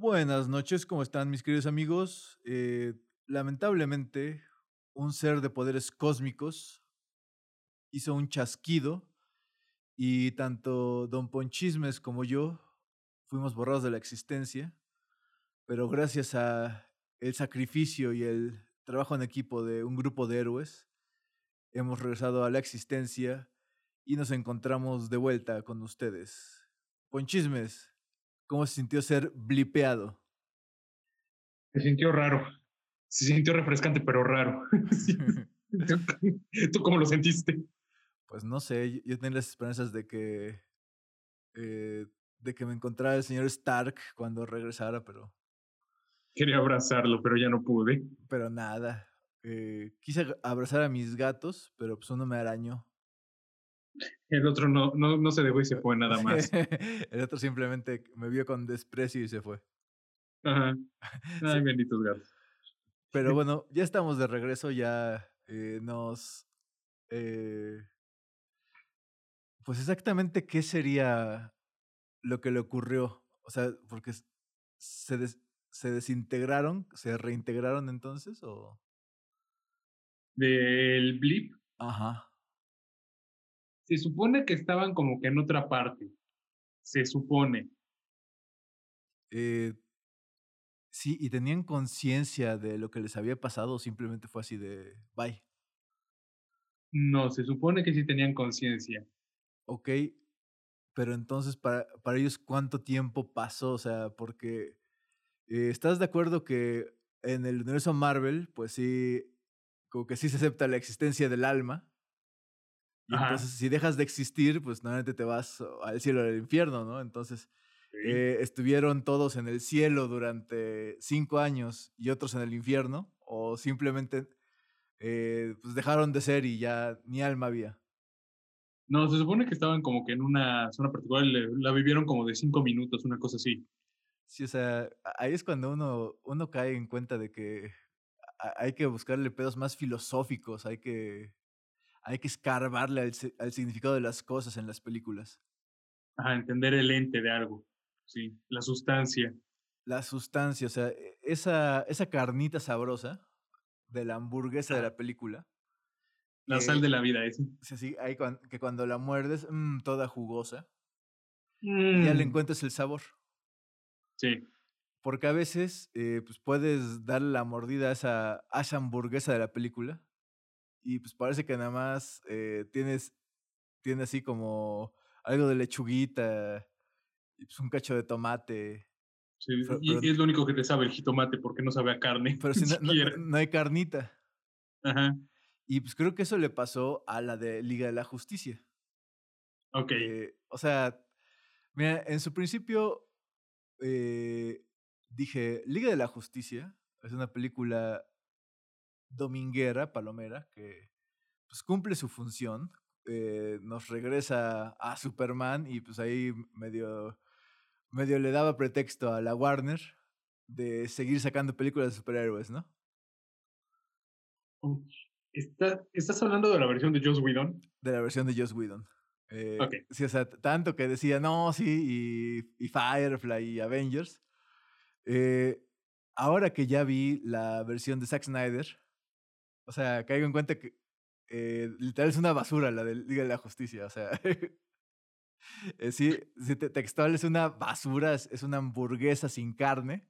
Buenas noches, ¿cómo están mis queridos amigos? Eh, lamentablemente, un ser de poderes cósmicos hizo un chasquido y tanto Don Ponchismes como yo fuimos borrados de la existencia, pero gracias a el sacrificio y el trabajo en equipo de un grupo de héroes, hemos regresado a la existencia y nos encontramos de vuelta con ustedes. Ponchismes, ¿cómo se sintió ser blipeado? Se sintió raro. Se sintió refrescante, pero raro. ¿Tú cómo lo sentiste? Pues no sé, yo tenía las esperanzas de que eh, de que me encontrara el señor Stark cuando regresara, pero Quería abrazarlo, pero ya no pude. pero nada. Eh, quise abrazar a mis gatos, pero pues uno me arañó. El otro no, no, no se dejó y se fue nada más. el otro simplemente me vio con desprecio y se fue. Ajá. Ay, benditos gatos. Pero bueno, ya estamos de regreso, ya eh, nos... eh, pues exactamente qué sería lo que le ocurrió. O sea, porque se, des- se desintegraron, se reintegraron entonces o... Del blip, Ajá. Se supone que estaban como que en otra parte. Se supone. Eh, sí, y tenían conciencia de lo que les había pasado o simplemente fue así de, bye. No, se supone que sí tenían conciencia. Ok, pero entonces para, para ellos cuánto tiempo pasó, o sea, porque eh, ¿estás de acuerdo que en el universo Marvel, pues sí, como que sí se acepta la existencia del alma? Y Ajá. entonces si dejas de existir, pues normalmente te vas al cielo o al infierno, ¿no? Entonces eh, estuvieron todos en el cielo durante cinco años y otros en el infierno, o simplemente eh, pues dejaron de ser y ya ni alma había. No, se supone que estaban como que en una zona particular, la vivieron como de cinco minutos, una cosa así. Sí, o sea, ahí es cuando uno, uno cae en cuenta de que hay que buscarle pedos más filosóficos, hay que, hay que escarbarle al, si- al significado de las cosas en las películas. Ajá, entender el ente de algo. Sí, la sustancia. La sustancia, o sea, e- esa, esa carnita sabrosa de la hamburguesa de la película. La que- sal de la vida, ese. Sí, sí, ahí que cuando la muerdes, mm, toda jugosa, y ya le Mm, encuentras el sabor. Sí, Porque a veces, eh, pues puedes darle la mordida a esa, a esa hamburguesa de la película, y pues parece que nada más eh, tienes, tiene así como algo de lechuguita, y pues un cacho de tomate, sí. Pero- y, pero- es lo único que te sabe el jitomate porque no sabe a carne. pero si no, no hay carnita. Ajá, Y pues creo que eso le pasó a la de Liga de la Justicia. ok. Eh, o sea, mira, en su principio eh, dije, Liga de la Justicia es una película dominguera, palomera, que pues cumple su función, eh, nos regresa a Superman y pues ahí medio, medio le daba pretexto a la Warner de seguir sacando películas de superhéroes, ¿no? ¿Está- ¿Estás hablando de la versión de Joss Whedon? De la versión de Joss Whedon. Eh, Ok. Sí, o sea, tanto que decía, no, sí, y, y Firefly y Avengers. Eh, ahora que ya vi la versión de Zack Snyder, o sea, caigo en cuenta que eh, literal es una basura la de Liga de la Justicia, o sea. eh, sí, sí, te- textual es una basura, es, es una hamburguesa sin carne.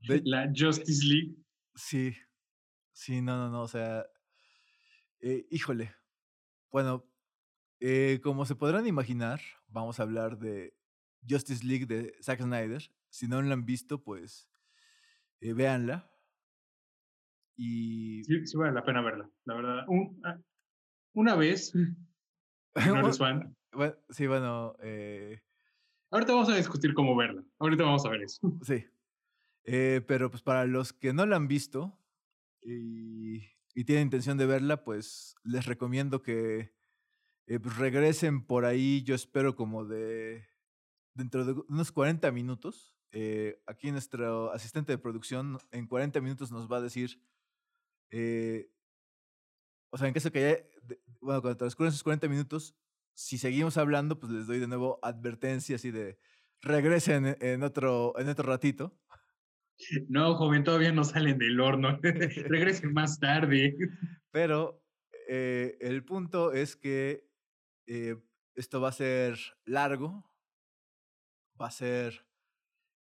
De- La Justice League. Sí, sí, no, no, no, o sea, eh, híjole. Bueno, eh, como se podrán imaginar, vamos a hablar de Justice League de Zack Snyder. Si no la han visto, pues eh, véanla. Y Sí, sí vale la pena verla, la verdad. Un- ah, una vez, no eres fan. bueno, sí, bueno, eh, Ahorita vamos a discutir cómo verla. Ahorita vamos a ver eso. sí. Eh, pero pues para los que no la han visto y, y tienen intención de verla, pues les recomiendo que eh, pues, regresen por ahí, yo espero como de dentro de unos 40 minutos. eh, aquí nuestro asistente de producción en 40 minutos nos va a decir, eh, o sea, en caso que haya, bueno, cuando transcurren esos 40 minutos, si seguimos hablando, pues les doy de nuevo advertencias y de regresen en otro, en otro ratito. No, joven, todavía no salen del horno. Regresen más tarde. Pero eh, el punto es que eh, esto va a ser largo, va a ser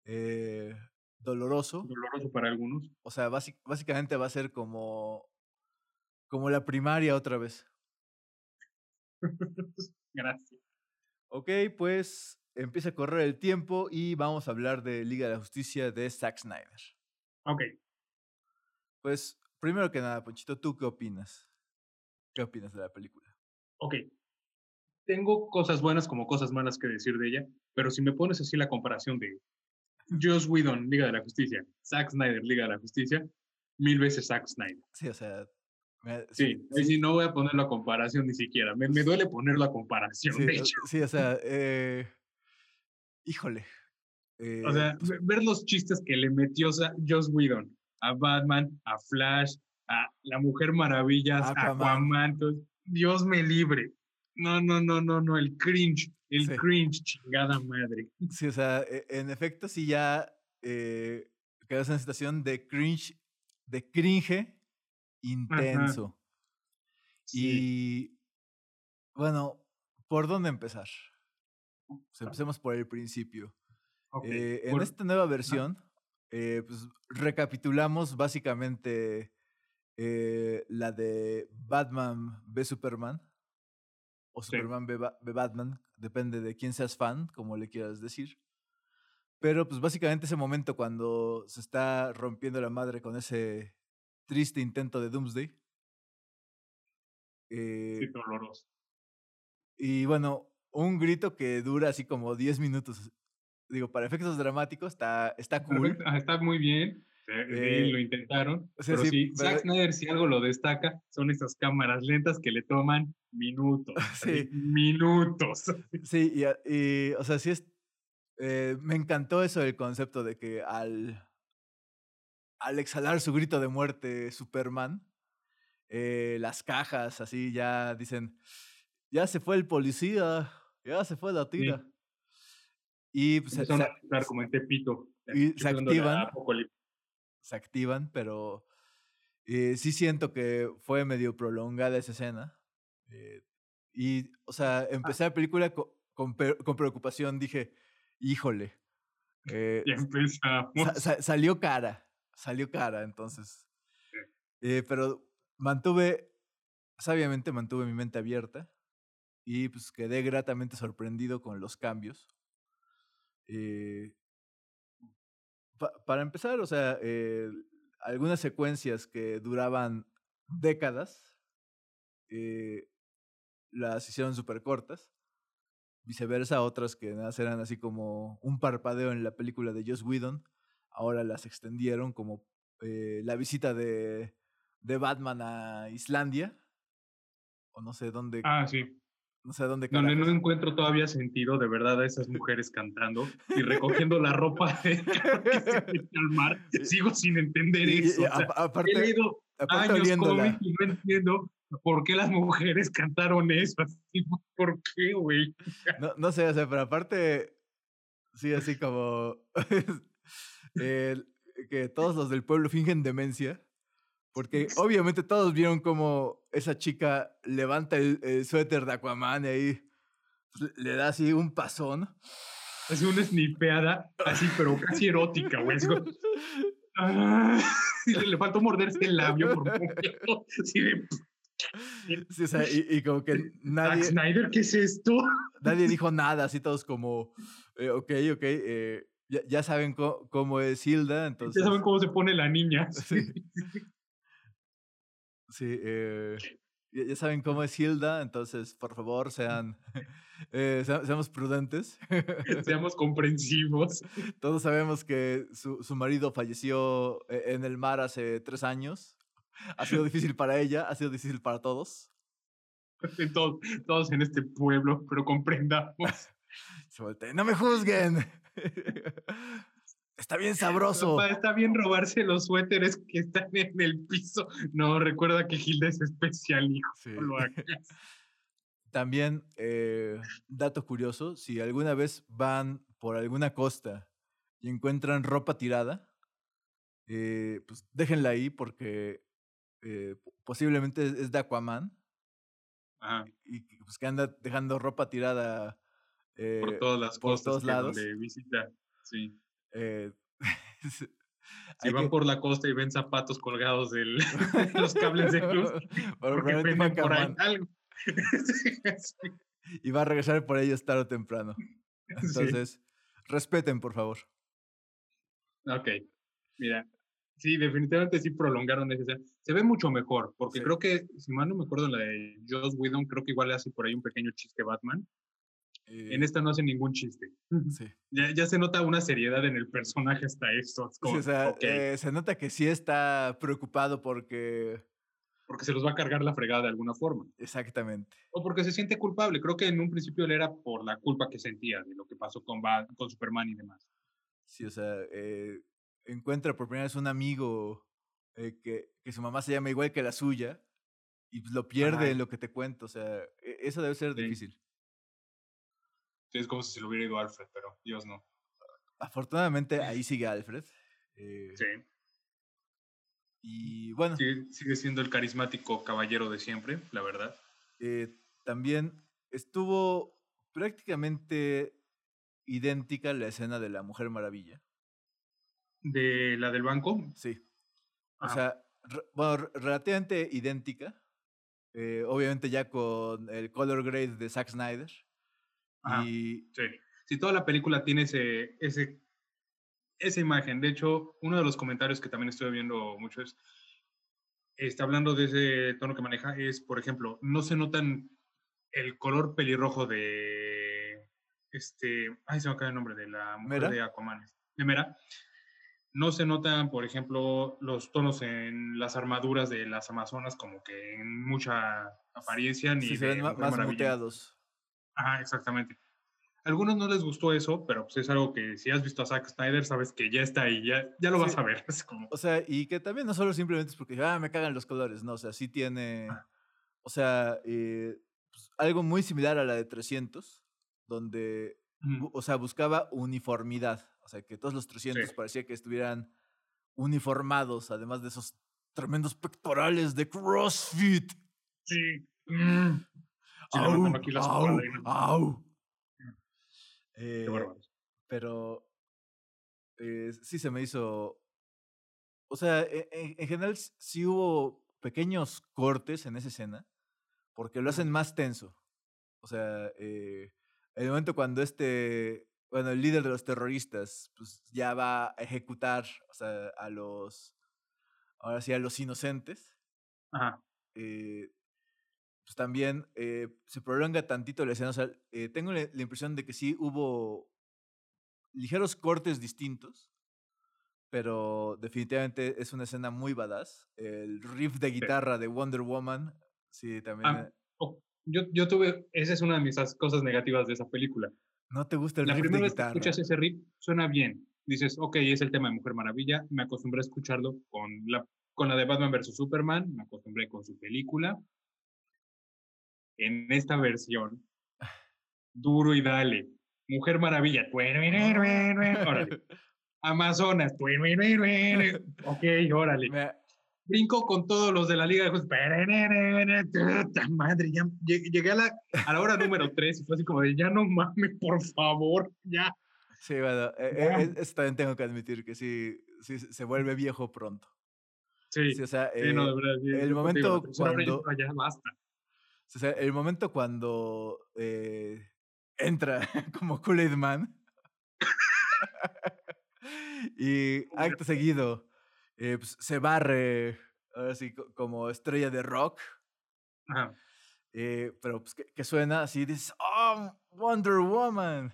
eh, doloroso. Doloroso para algunos. O sea, básicamente va a ser como, como la primaria otra vez. Gracias. Ok, pues empieza a correr el tiempo y vamos a hablar de Liga de la Justicia de Zack Snyder. Ok. Pues, primero que nada, Ponchito, ¿tú qué opinas? ¿Qué opinas de la película? Ok. Tengo cosas buenas como cosas malas que decir de ella, pero si me pones así la comparación de Joss Whedon, Liga de la Justicia, Zack Snyder, Liga de la Justicia, mil veces Zack Snyder. Sí, o sea. sí, sí, sí, no voy a poner la comparación ni siquiera. Me, me duele poner la comparación, sí, de hecho. Sí, o sea, eh, híjole. Eh, o sea, ver los chistes que le metió Joss Whedon a Batman, a Flash, a La Mujer Maravilla, a Aquaman. Dios me libre. No, no, no, no, no, el cringe, el cringe, chingada madre. Sí, o sea, e, en efecto, sí ya eh, quedas en situación de cringe, de cringe intenso. Y bueno, ¿por dónde empezar? Pues empecemos por el principio. Eh, en esta nueva versión, eh, pues recapitulamos básicamente eh, la de Batman v Superman o Superman v, Batman, depende de quién seas fan, como le quieras decir. Pero pues básicamente ese momento cuando se está rompiendo la madre con ese triste intento de Doomsday. sí, doloroso. Y bueno, un grito que dura así como 10 minutos. Digo, para efectos dramáticos está, está cool. Está muy bien. Eh, lo intentaron. pero sí, Zack Snyder, si algo lo destaca, son esas cámaras lentas que le toman minutos. Sí. Minutos. Sí, y, o sea, sí es. Eh, me encantó eso del concepto de que al. Al exhalar su grito de muerte, Superman, eh, las cajas así ya dicen ya se fue el policía, ya se fue la tira. Y pues, se, a como en Tepito. Y se activan. Se activan, pero eh, sí siento que fue medio prolongada esa escena. Eh, y, o sea, ah. empecé la película con, con, preocupación. Dije, híjole. Eh, ya empezamos. salió cara. Salió cara, entonces. Eh, pero mantuve, sabiamente mantuve mi mente abierta y pues quedé gratamente sorprendido con los cambios. Eh, para empezar, o sea, eh, algunas secuencias que duraban décadas eh, las hicieron súper cortas. Viceversa, otras que nada eran así como un parpadeo en la película de Joss Whedon, ahora las extendieron como la visita de, de Batman a Islandia, o no sé dónde. Ah, sí. No sé dónde. Donde no encuentro todavía sentido de verdad a esas mujeres cantando y recogiendo la ropa de al mar. Sigo sin entender eso. aparte, he leído años cómics y no entiendo por qué las mujeres cantaron eso. ¿Por qué, güey? No, no sé, o sea, pero aparte, sí, así como que todos los del pueblo fingen demencia. Porque obviamente todos vieron como esa chica levanta el, suéter de Aquaman y ahí le da así un pasón. Es una snipeada así, pero casi erótica, güey. Ah, le faltó morderse el labio por un momento. Sí, o sea, y, como que nadie. Snyder, ¿qué es esto? Nadie dijo nada, así todos como, eh, ok, ok, eh, ya, saben cómo es Hilda, entonces. Ya saben cómo se pone la niña. Sí. Sí, eh, ya, saben cómo es Hilda, entonces por favor sean, eh, seamos prudentes. Seamos comprensivos. Todos sabemos que su, su, marido falleció e, en el mar hace tres años. Ha sido difícil para ella, ha sido difícil para todos. Todos, todos en este pueblo, pero comprendamos. No me juzguen. Está bien sabroso. está bien robarse los suéteres que están en el piso. No, recuerda que Gilda es especial, hijo. lo hagas. También, eh, dato curioso, si alguna vez van por alguna costa y encuentran ropa tirada, eh, pues déjenla ahí porque eh, posiblemente es de Aquaman. Y pues que anda dejando ropa tirada por todas las costas todos lados. Donde visita. Sí. Si van por la costa y ven zapatos colgados de los cables de luz, porque prenden por ahí algo. Y va a regresar por ellos tarde o temprano. Entonces, respeten, por favor. Ok, mira, sí, definitivamente sí prolongaron ese. Se ve mucho mejor, porque creo que, si mal no me acuerdo, la de Joss Whedon, creo que igual le hace por ahí un pequeño chiste Batman. En eh esta no hace ningún chiste. Sí. Ya, ya, se nota una seriedad en el personaje hasta esto. o sea, eh, se nota que sí está preocupado porque porque se los va a cargar la fregada de alguna forma. Exactamente. O porque se siente culpable. Creo que en un principio él era por la culpa que sentía de lo que pasó con, con Superman y demás. Sí, o sea, eh, encuentra por primera vez un amigo eh, que, que, su mamá se llama igual que la suya y pues lo pierde en lo que te cuento. O sea, e, eso debe ser difícil. Es como si se lo hubiera ido Alfred, pero Dios no. Afortunadamente ahí sigue Alfred. Eh, sí. Y bueno. Sigue, siendo el carismático caballero de siempre, la verdad. Eh, también estuvo prácticamente idéntica la escena de la Mujer Maravilla. ¿De la del banco? Sí. O sea, bueno, relativamente idéntica. Eh, obviamente ya con el color grade de Zack Snyder. Y... Sí. Si toda la película tiene ese, ese esa imagen. De hecho, uno de los comentarios que también estoy viendo mucho es, está hablando de ese tono que maneja, es, por ejemplo, no se notan el color pelirrojo de, este, ay, se me acaba el nombre, de la mujer de Aquaman, de Mera. No se notan, por ejemplo, los tonos en las armaduras de las Amazonas como que en mucha apariencia. Ni se ven más muteados. Ajá, exactamente algunos no les gustó eso, pero pues es algo que si has visto a Zack Snyder, sabes que ya está ahí, ya, ya lo vas a ver. O sea, y que también no solo simplemente es porque, ah, me cagan los colores, no, o sea, sí tiene, ah. o sea, eh, pues, algo muy similar a la de 300, donde, o sea, buscaba uniformidad, o sea, que todos los 300 parecía que estuvieran uniformados, además de esos tremendos pectorales de CrossFit. Sí. Mm. Au, eh, pero eh, sí se me hizo. O sea, e, e, en, general sí hubo pequeños cortes en esa escena, porque lo hacen más tenso. O sea, eh, el momento cuando este, bueno, el líder de los terroristas, pues ya va a ejecutar, o sea, a los, ahora sí, a los inocentes. Ajá. Eh, pues también eh, se prolonga tantito la escena. O sea, eh, tengo la, impresión de que sí hubo ligeros cortes distintos, pero definitivamente es una escena muy badass. El riff de guitarra de Wonder Woman, sí, también. Ah, eh oh, yo, yo tuve, esa es una de mis cosas negativas de esa película. ¿No te gusta el la riff primera vez que escuchas ese riff, suena bien. Dices, ok, es el tema de Mujer Maravilla. Me acostumbré a escucharlo con la, con la de Batman vs. Superman. Me acostumbré con su película en esta versión, duro y dale. Mujer Maravilla. Órale. Amazonas. Ok, órale. Brinco con todos los de la Liga de Justicia. Madre, ya llegué a la, a la hora número 3 y fue así como de, ya no mames, por favor, ya. Sí, bueno, eh, eh, también tengo que admitir que sí, sí se vuelve viejo pronto. Sí, o sea, no, de verdad, el momento cuando... Ya basta. O sea, el momento cuando eh, entra como Kool-Aid Man y acto seguido eh, pues, se barre, ahora sí, como estrella de rock. Eh, pero pues que, suena así, dices, ¡Oh, Wonder Woman!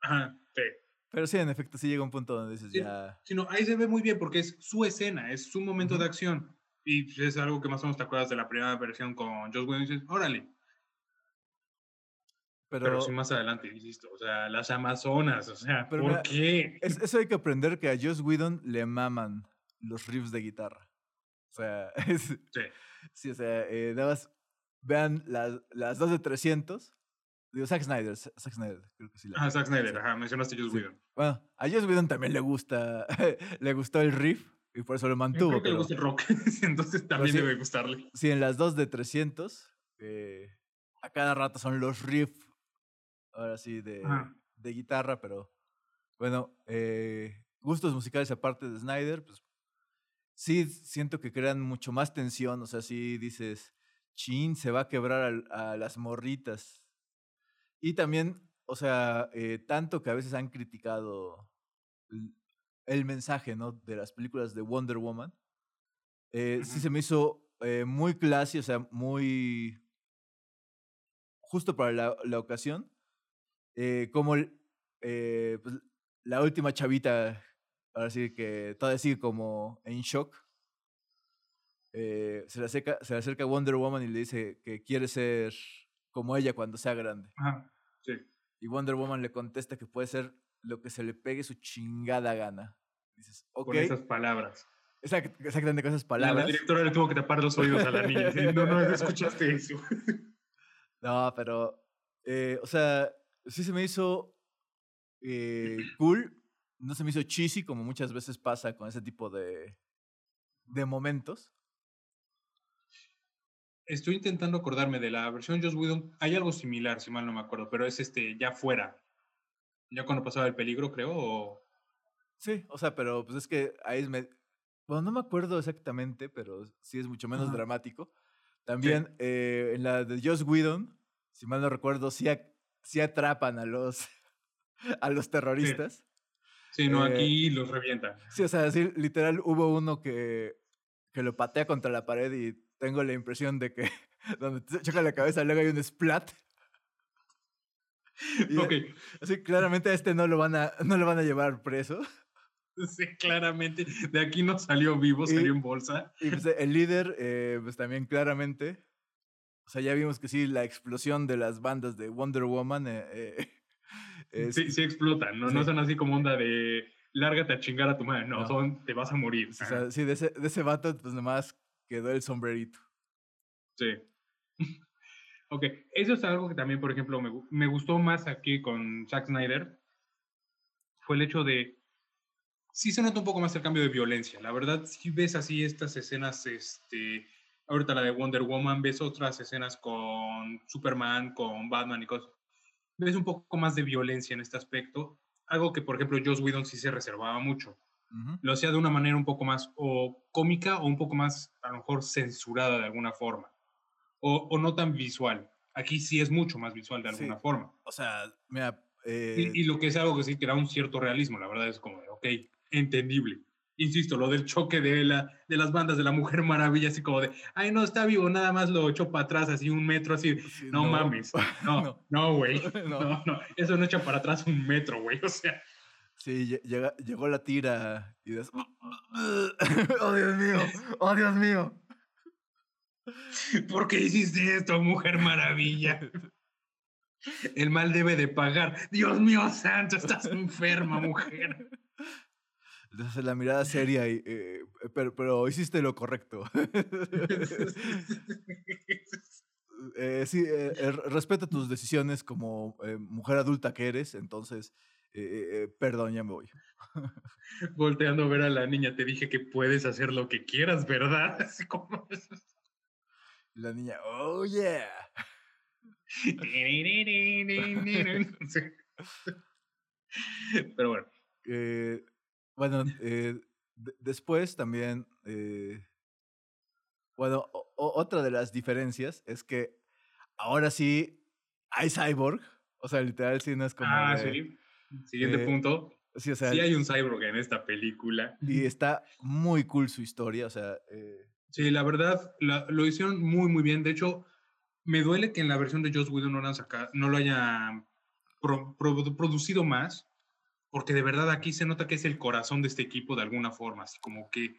Ajá, sí. Pero sí, en efecto, sí llega un punto donde dices ya. Sino ahí se ve muy bien porque es su escena, es su momento de acción. Y es algo que más o menos te acuerdas de la primera versión con Joss Whedon y dices, órale. Pero, pero sí más adelante, insisto, o sea, las Amazonas, o sea, ¿por qué? eso hay que aprender que a Joss Whedon le maman los riffs de guitarra. O sea, es, sí. sí. o sea, eh, dabas, vean las, las dos de 300. Digo, Zack Snyder, Zack Snyder, creo que sí. ah, Zack Snyder, ajá, mencionaste Joss Whedon. Bueno, a Joss Whedon también le gusta, le gustó el riff y por eso lo mantuvo. Creo que le gusta el rock, entonces también debe gustarle. Sí, en las dos de 300, eh, a cada rato son los riffs, ahora sí, de, de guitarra, pero bueno, eh, gustos musicales aparte de Snyder, pues sí siento que crean mucho más tensión, o sea, sí dices, chin, se va a quebrar a, las morritas. Y también, o sea, eh, tanto que a veces han criticado el, mensaje, ¿no? De las películas de Wonder Woman, eh, sí se me hizo eh, muy classy, o sea, muy justo para la, la ocasión, como pues, la última chavita ahora sí que todo así como en shock. Eh, se, le acerca, se le acerca Wonder Woman y le dice que quiere ser como ella cuando sea grande. sí. Y Wonder Woman le contesta que puede ser lo que se le pegue su chingada gana. Dices, ok. Con esas palabras. exactamente con esas palabras. La, directora le tuvo que tapar los oídos a la niña. no, no, escuchaste eso. no, pero, eh, o sea, sí se me hizo eh, cool no se me hizo cheesy como muchas veces pasa con ese tipo de, de momentos. Estoy intentando acordarme de la versión Joss Whedon. Hay algo similar, si mal no me acuerdo, pero es este ya fuera. Ya cuando pasaba el peligro, creo. Sí, o sea, pero pues es que ahí es. Bueno, no me acuerdo exactamente, pero sí es mucho menos dramático. También eh, en la de Joss Whedon, si mal no recuerdo, sí, sí atrapan a los, a los terroristas. Sí, no, eh, aquí los revienta. Sí, o sea, sí, literal hubo uno que, que lo patea contra la pared y tengo la impresión de que donde choca la cabeza luego hay un splat. ok. Así claramente a este no lo van a, no lo van a llevar preso. Sí, claramente. De aquí no salió vivo, salió en bolsa. Y pues el líder, eh, pues también claramente. O sea, ya vimos que sí, la explosión de las bandas de Wonder Woman eh, sí, sí explotan, ¿no? No son así como onda de lárgate a chingar a tu madre, no, son te vas a morir. O sea, sí, de ese, de ese vato, pues nomás quedó el sombrerito. Sí. Ok, eso es algo que también, por ejemplo, me, me gustó más aquí con Zack Snyder. Fue el hecho de. Sí se nota un poco más el cambio de violencia. La verdad, si ves así estas escenas, este. Ahorita la de Wonder Woman, ves otras escenas con Superman, con Batman y cosas ves un poco más de violencia en este aspecto, algo que, por ejemplo, Joss Whedon sí se reservaba mucho. Lo hacía de una manera un poco más o cómica o un poco más, a lo mejor, censurada de alguna forma. O, o no tan visual. Aquí sí es mucho más visual de alguna forma. O sea, mira... Eh y, lo que es algo que sí que da un cierto realismo, la verdad es como, ok, entendible insisto, lo del choque de, la, de las bandas de la Mujer Maravilla, así como de, ay, no, está vivo, nada más lo echó para atrás, así un metro, así, no, mames, no, no, güey, no. no. eso no echa para atrás un metro, güey, o sea. Sí, llegó la tira y des... oh, Dios mío, oh, Dios mío. ¿Por qué hiciste esto, Mujer Maravilla? El mal debe de pagar. Dios mío santo, estás enferma, mujer. Entonces la mirada seria, y, eh, pero, pero hiciste lo correcto. eh, sí, eh, eh respeta tus decisiones como mujer adulta que eres, entonces, perdón, ya me voy. Volteando a ver a la niña, te dije que puedes hacer lo que quieras, ¿verdad? Así como... La niña, oh yeah. Pero bueno. Bueno, eh, después también, eh, bueno, otra de las diferencias es que ahora sí hay cyborg, o sea, literal sí no es como... Ah, sí. Siguiente eh, punto. Sí, o sea, sí hay un cyborg en esta película. Y está muy cool su historia, o sea... Sí, la verdad, lo hicieron muy, muy bien. De hecho, me duele que en la versión de Joss Whedon no, no lo hayan producido más, porque de verdad aquí se nota que es el corazón de este equipo de alguna forma, así como que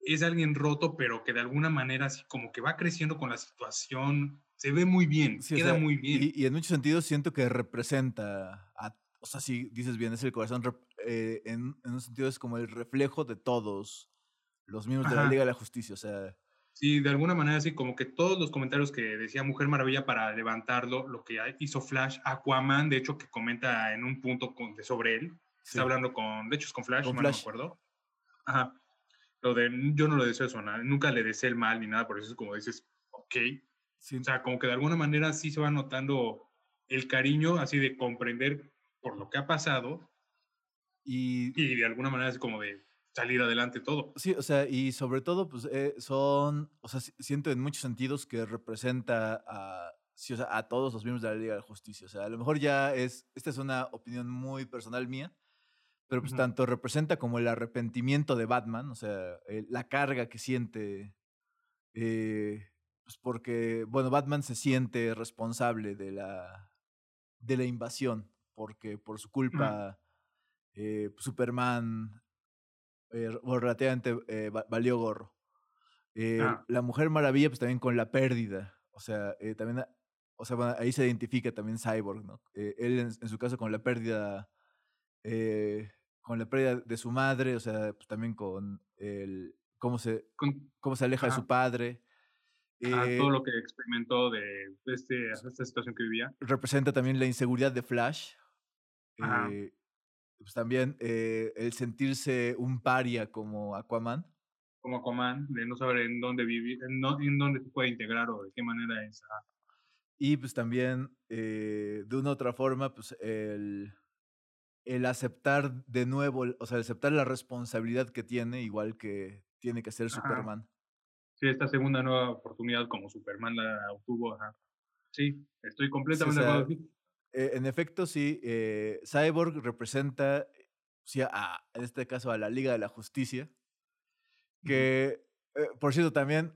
es alguien roto, pero que de alguna manera así como que va creciendo con la situación, se ve muy bien, queda muy bien. Y, en muchos sentidos siento que representa, o sea, si dices bien, es el corazón, eh, en, un sentido es como el reflejo de todos los miembros de la Liga de la Justicia, o sea... Sí, de alguna manera, sí, como que todos los comentarios que decía Mujer Maravilla para levantarlo, lo que hizo Flash, Aquaman, de hecho, que comenta en un punto con, sobre él, está hablando con, de hecho, es con Flash, no me acuerdo. Ajá. Lo de, yo no lo deseo eso, nada, nunca le deseo el mal ni nada, por eso es como dices, ok. O sea, como que de alguna manera sí se va notando el cariño, así de comprender por lo que ha pasado. Y, y de alguna manera es como de, salir adelante todo. Sí, o sea, y sobre todo, pues eh, son, o sea, siento en muchos sentidos que representa a, sí, o sea, a todos los miembros de la Liga de la Justicia. O sea, a lo mejor ya es, esta es una opinión muy personal mía, pero pues tanto representa como el arrepentimiento de Batman, o sea, la carga que siente, eh, pues porque, bueno, Batman se siente responsable de la, de la invasión, porque por su culpa eh, Superman eh, relativamente eh, valió gorro. Eh, ah. La Mujer Maravilla, pues también con la pérdida. O sea, eh, también, o sea, ahí se identifica también Cyborg, ¿no? él en, su caso con la pérdida, con la pérdida de su madre, o sea, pues también con el, cómo se, cómo se aleja de su padre. todo lo que experimentó de, este, esta situación que vivía. Representa también la inseguridad de Flash. Eh, pues también eh, el sentirse un paria como Aquaman. Como Aquaman, de no saber en dónde vivir, en, en dónde se puede integrar o de qué manera es. Y pues también, eh, de una u otra forma, pues el, el aceptar de nuevo, o sea, aceptar la responsabilidad que tiene, igual que tiene que ser Superman. Sí, esta segunda nueva oportunidad como Superman la obtuvo. Ajá. Sí, estoy completamente de acuerdo. Eh, en efecto, sí, eh, Cyborg representa, sí, en este caso, a la Liga de la Justicia. Que, eh, por cierto, también,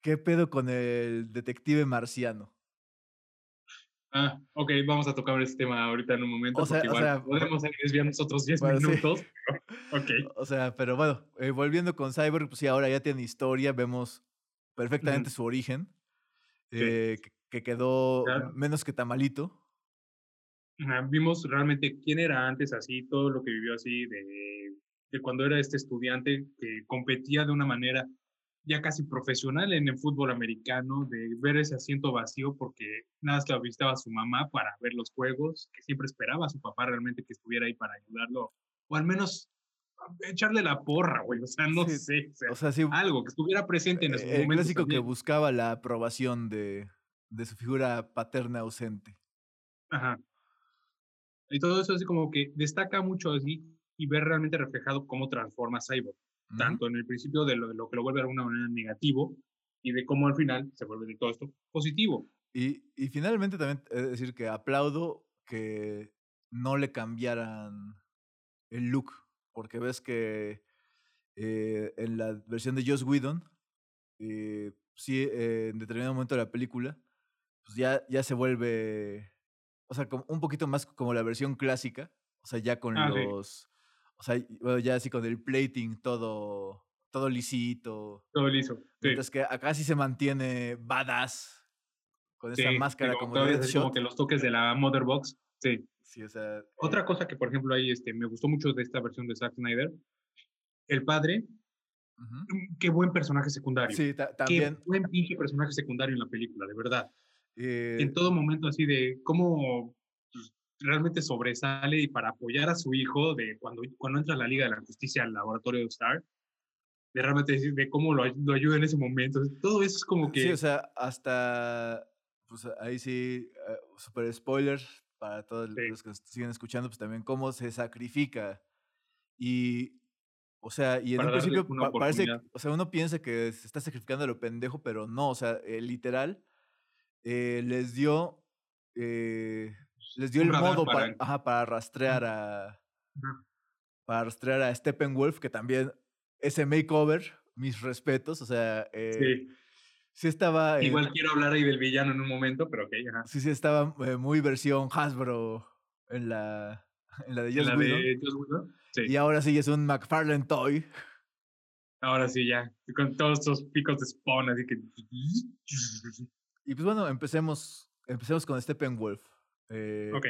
¿qué pedo con el detective marciano? Ah, ok, vamos a tocar este tema ahorita en un momento. O sea, o sea podemos desviarnos otros 10 minutos. ok. O sea, pero bueno, volviendo con Cyborg, pues sí, ahora ya tiene historia, vemos perfectamente su origen, que, quedó menos que tamalito vimos realmente quién era antes así, todo lo que vivió así, de, de, cuando era este estudiante que competía de una manera ya casi profesional en el fútbol americano, de ver ese asiento vacío porque nada más que visitaba a su mamá para ver los juegos, que siempre esperaba a su papá realmente que estuviera ahí para ayudarlo, o al menos echarle la porra, güey, o sea, no sé, o sea, algo, que estuviera presente en esos el momentos. El clásico que buscaba la aprobación de, de su figura paterna ausente. Ajá. Y todo eso así como que destaca mucho así y ver realmente reflejado cómo transforma Cyborg, tanto en el principio de lo, de lo, que lo vuelve de alguna manera negativo y de cómo al final se vuelve de todo esto positivo. Y, y finalmente también es decir que aplaudo que no le cambiaran el look, porque ves que eh, en la versión de Joss Whedon, eh, sí, eh, en determinado momento de la película, pues ya, ya se vuelve o sea, como un poquito más como la versión clásica, o sea, ya con ah, los, o sea, ya así con el plating todo, todo lisito. Todo liso. Mientras que acá sí se mantiene badass, con esa máscara como de Como que los toques de la Mother Box, sí. Sí, o sea. Otra eh cosa que, por ejemplo, ahí este, me gustó mucho de esta versión de Zack Snyder, el padre, mm, qué buen personaje secundario. Sí, también. Qué buen pinche personaje secundario en la película, de verdad en eh, todo momento así de cómo pues, realmente sobresale y para apoyar a su hijo de cuando, cuando entra a la Liga de la Justicia al laboratorio de Star, de realmente decir de cómo lo, lo ayuda en ese momento. Todo eso es como que... Sí, o sea, hasta, pues ahí sí, uh, super spoiler para todos los que siguen escuchando, pues también cómo se sacrifica. Y, o sea, y en un principio parece, o sea, uno piensa que se está sacrificando a lo pendejo, pero no, o sea, eh, literal, eh, les dio, eh, les dio el modo para, para rastrear a, para rastrear a Steppenwolf, que también ese makeover, mis respetos, o sea, eh, sí. estaba... Igual quiero hablar ahí del villano en un momento, pero ok, Sí, sí, estaba muy versión Hasbro en la, en la de Joss Whedon. Y ahora sí es un McFarlane Toy. Ahora sí, ya, con todos esos picos de spawn, así que... Y pues bueno, empecemos, empecemos con Steppenwolf. Eh, ok.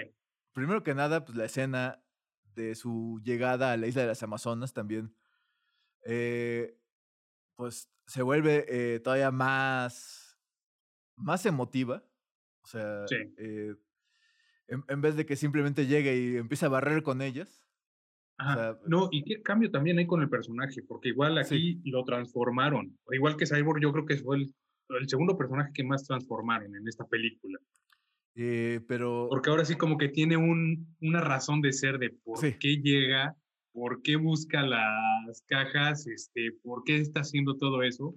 Primero que nada, pues la escena de su llegada a la isla de las Amazonas también. Eh, pues se vuelve eh, todavía más, más emotiva. O sea, eh, en, vez de que simplemente llegue y empiece a barrer con ellas. no, y qué cambio también hay con el personaje, porque igual aquí lo transformaron. Igual que Cyborg, yo creo que fue el, el segundo personaje que más transformaron en esta película. Eh, pero... Porque ahora sí como que tiene un, una razón de ser de por qué llega, por qué busca las cajas, este, por qué está haciendo todo eso.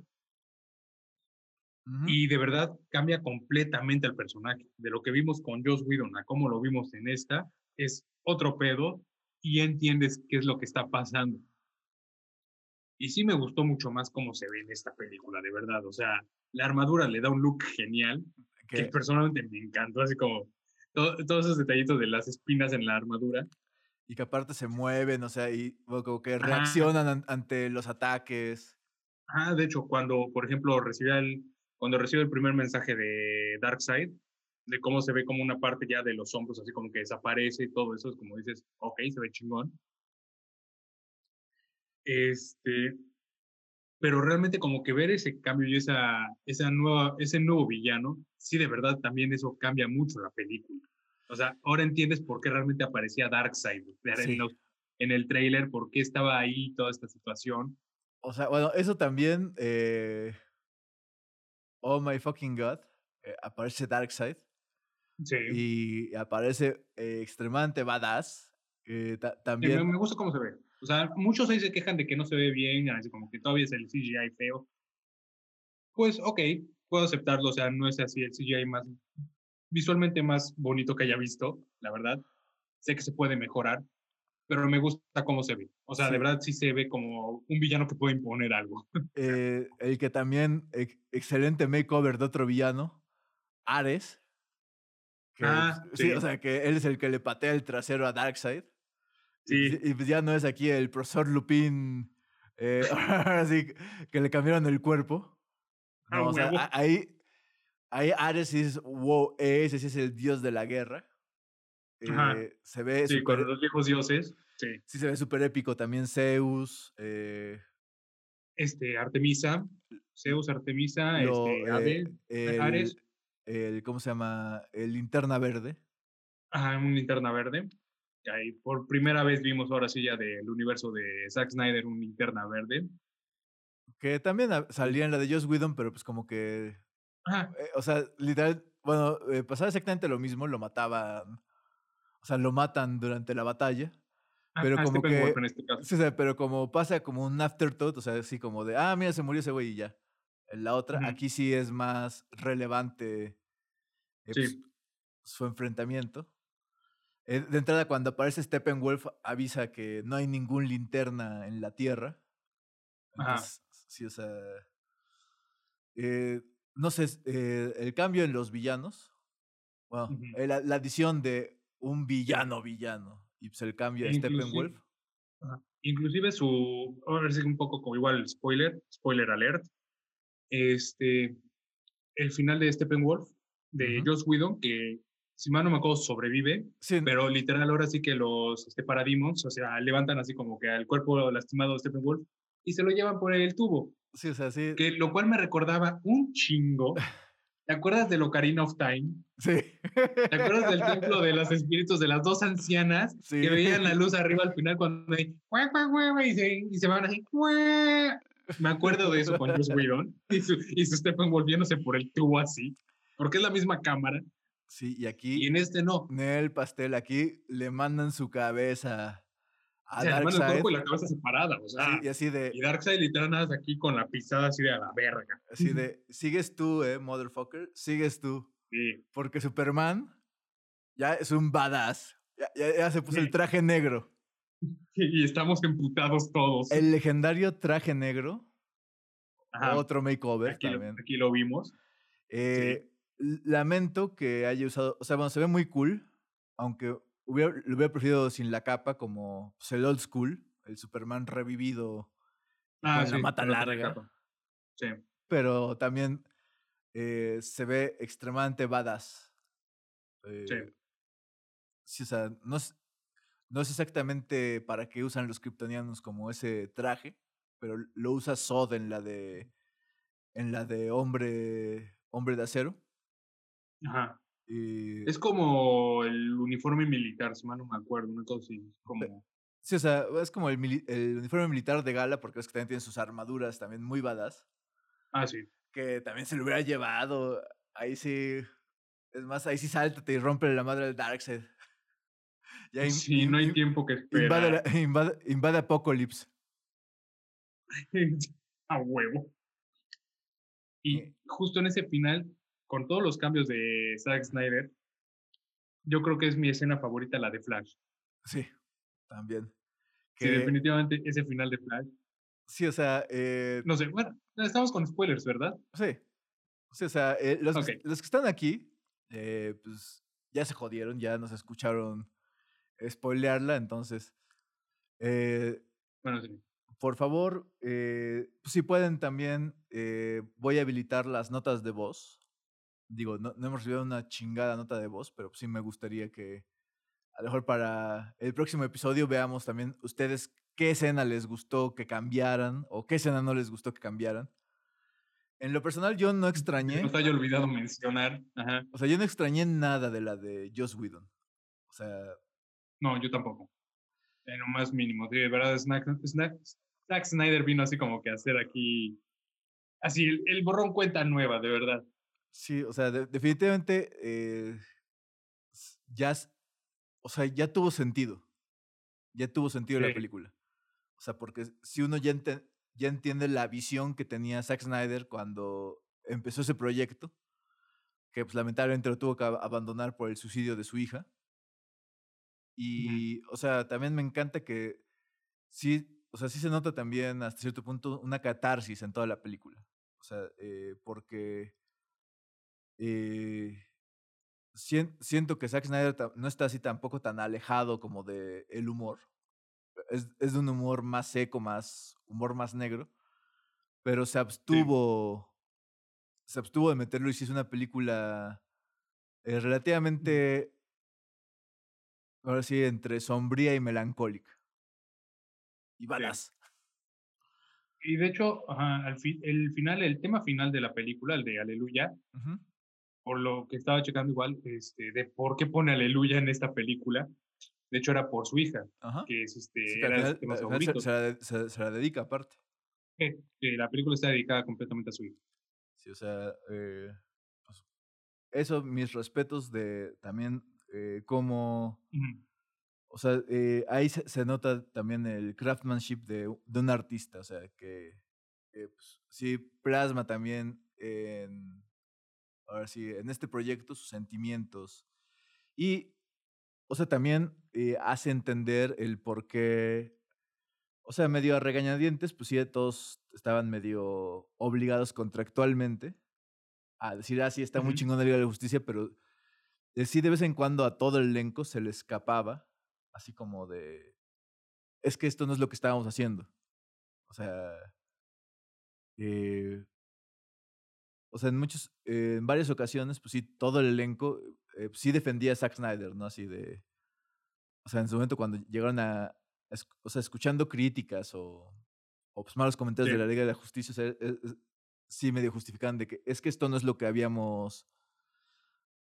Y de verdad cambia completamente el personaje. De lo que vimos con Joss Whedon a cómo lo vimos en esta, es otro pedo y entiendes qué es lo que está pasando. Y sí me gustó mucho más cómo se ve en esta película, de verdad. O sea, la armadura le da un look genial que personalmente me encantó, así como todos esos detallitos de las espinas en la armadura. Y que aparte se mueven, o sea, y como que reaccionan ante los ataques. Ah, de hecho, cuando, por ejemplo, recibe el, cuando recibe el primer mensaje de Darkseid, de cómo se ve como una parte ya de los hombros, así como que desaparece y todo eso, es como dices, ok, se ve chingón. Este, pero realmente como que ver ese cambio y esa, esa nueva, ese nuevo villano, sí, de verdad, también eso cambia mucho la película. O sea, ahora entiendes por qué realmente aparecía Darkseid en, en el trailer, por qué estaba ahí toda esta situación. O sea, bueno, eso también, eh, oh my fucking god, eh, aparece Darkseid. Sí. Y aparece eh, extremadamente badass. también. me gusta cómo se ve. O sea, muchos ahí se quejan de que no se ve bien, así como que todavía es el CGI feo. Pues, ok, puedo aceptarlo, o sea, no es así el CGI más, visualmente más bonito que haya visto, la verdad. Sé que se puede mejorar, pero me gusta cómo se ve. O sea, de verdad sí se ve como un villano que puede imponer algo. Eh, el que también, excelente makeover de otro villano, Ares. ah, sí. o sea, que él es el que le patea el trasero a Darkseid. Sí. Y, pues ya no es aquí el profesor Lupin, eh, así que le cambiaron el cuerpo. Ah, o sea, ahí, ahí Ares es, wow, ese sí es el dios de la guerra. Eh, se ve sí, con los viejos dioses. Sí. sí, se ve súper épico. También Zeus. Eh, este, Artemisa. Zeus, Artemisa, este, Ave, el, Ares. El, ¿Cómo se llama? El linterna verde. Ajá, un linterna verde por primera vez vimos ahora sí ya del universo de Zack Snyder un linterna verde. Que también salía en la de Joss Whedon, pero pues como que... Eh, o sea, literal, bueno, eh, pasaba exactamente lo mismo, lo mataban, o sea, lo matan durante la batalla. Pero como que... En este caso. Sí, pero como pasa como un afterthought, o sea, así como de, ah, mira, se murió ese güey y ya. En la otra, aquí sí es más relevante eh, pues, su enfrentamiento. Eh, de entrada, cuando aparece Steppenwolf, avisa que no hay ningún linterna en la Tierra. sí, o sea. Eh, no sé, eh, el cambio en los villanos. Bueno, la, adición de un villano villano. Y pues el cambio de Steppenwolf. Inclusive su. Ahora sí, un poco como igual spoiler, spoiler alert. Este. El final de Steppenwolf, de Joss Whedon, que si mal no me acuerdo, sobrevive, pero literal ahora sí que los este, Parademons, o sea, levantan así como que al cuerpo lastimado de Steppenwolf y se lo llevan por el tubo. Sí, o sea, sí. Que, lo cual me recordaba un chingo. ¿Te acuerdas de Ocarina of Time? Sí. ¿Te acuerdas del templo de los espíritus de las dos ancianas que veían la luz arriba al final cuando hay y se, y se van así? Me acuerdo de eso con Joss Whedon y su, y su Stephen volviéndose por el tubo así, porque es la misma cámara. Sí, y aquí. Y en este no. En el pastel, aquí le mandan su cabeza a o sea, Darkseid. el cuerpo y la cabeza separada, o sea. y así de. Y Darkseid literal nada aquí con la pisada así de a la verga. Así de, sigues tú, eh, motherfucker, sigues tú. Sí. Porque Superman ya es un badass. Ya, ya, se puso el traje negro. Y estamos emputados todos. El legendario traje negro. Otro makeover aquí también. Lo, aquí lo vimos. Eh, lamento que haya usado, o sea, bueno, se ve muy cool, aunque hubiera, lo hubiera preferido sin la capa como pues, el old school, el Superman revivido ah, con la mata larga. Sí. Pero también eh, se ve extremadamente badass. Eh, sí. sí. o sea, no es, no es exactamente para qué usan los kryptonianos como ese traje, pero lo usa Sod en la de en la de Hombre Hombre de Acero. Ajá. Es como el uniforme militar, si mal no me acuerdo, una cosa así. Como... Sí, o sea, es como el, el, uniforme militar de gala, porque es que también tiene sus armaduras también muy badass. Ah, sí. Que también se lo hubiera llevado. Ahí sí. Es más, ahí sí sáltate y rompe la madre del Darkseid. Ya sí, no hay tiempo que esperar. Invade, invade, invade Apocalypse. A huevo. Y justo en ese final, con todos los cambios de Zack Snyder, yo creo que es mi escena favorita la de Flash. Sí, también. Sí, definitivamente ese final de Flash. Sí, o sea. Eh, no sé, bueno, estamos con spoilers, ¿verdad? Sí. Sí, o sea, eh, los, los, que están aquí, eh, pues ya se jodieron, ya nos escucharon spoilearla, entonces. bueno, sí. Por favor, pues, si pueden también, voy a habilitar las notas de voz. Digo, no, no hemos recibido una chingada nota de voz, pero sí me gustaría que a lo mejor para el próximo episodio veamos también ustedes qué escena les gustó que cambiaran o qué escena no les gustó que cambiaran. En lo personal, yo no extrañé. No te haya olvidado mencionar. Ajá. O sea, yo no extrañé nada de la de Joss Whedon. O sea. No, yo tampoco. En lo más mínimo. De verdad, Zack Snyder vino así como que a hacer aquí. Así, el, borrón cuenta nueva, de verdad. Sí, o sea, definitivamente. Eh, ya o sea, ya tuvo sentido. Ya tuvo sentido la película. O sea, porque si uno ya, ya entiende la visión que tenía Zack Snyder cuando empezó ese proyecto, que pues lamentablemente lo tuvo que abandonar por el suicidio de su hija. Y, o sea, también me encanta que sí, o sea, sí se nota también hasta cierto punto una catarsis en toda la película. O sea, eh, porque eh, siento que Zack Snyder no está así tampoco tan alejado como de el humor. Es, es de un humor más seco, más humor más negro. Pero se abstuvo. Se abstuvo de meterlo y si es una película eh, relativamente. Ahora sí, entre sombría y melancólica. Y balas. Y de hecho, el final, el tema final de la película, el de Aleluya, por lo que estaba checando igual, este, de por qué pone aleluya en esta película. De hecho, era por su hija, que es este, era se, la, dedica aparte. que la película está dedicada completamente a su hija. Sí, o sea, eh, pues, eso, mis respetos de también eh, como... O sea, eh, ahí se, nota también el craftsmanship de, de un artista, o sea, que pues, sí plasma también en ahora sí, en este proyecto sus sentimientos. Y, o sea, también eh, hace entender el por qué, o sea, medio a regañadientes, pues sí, todos estaban medio obligados contractualmente a decir, ah, sí, está muy chingón la Liga de la Justicia, pero eh, sí de vez en cuando a todo el elenco se le escapaba, así como de, es que esto no es lo que estábamos haciendo. O sea, eh, o sea, en muchos, eh, en varias ocasiones, pues sí, todo el elenco eh, sí defendía a Zack Snyder, ¿no? Así de, o sea, en su momento cuando llegaron a, o sea, escuchando críticas o, o pues malos comentarios de la Liga de la Justicia, o sea, e, sí medio justificaban de que es que esto no es lo que habíamos,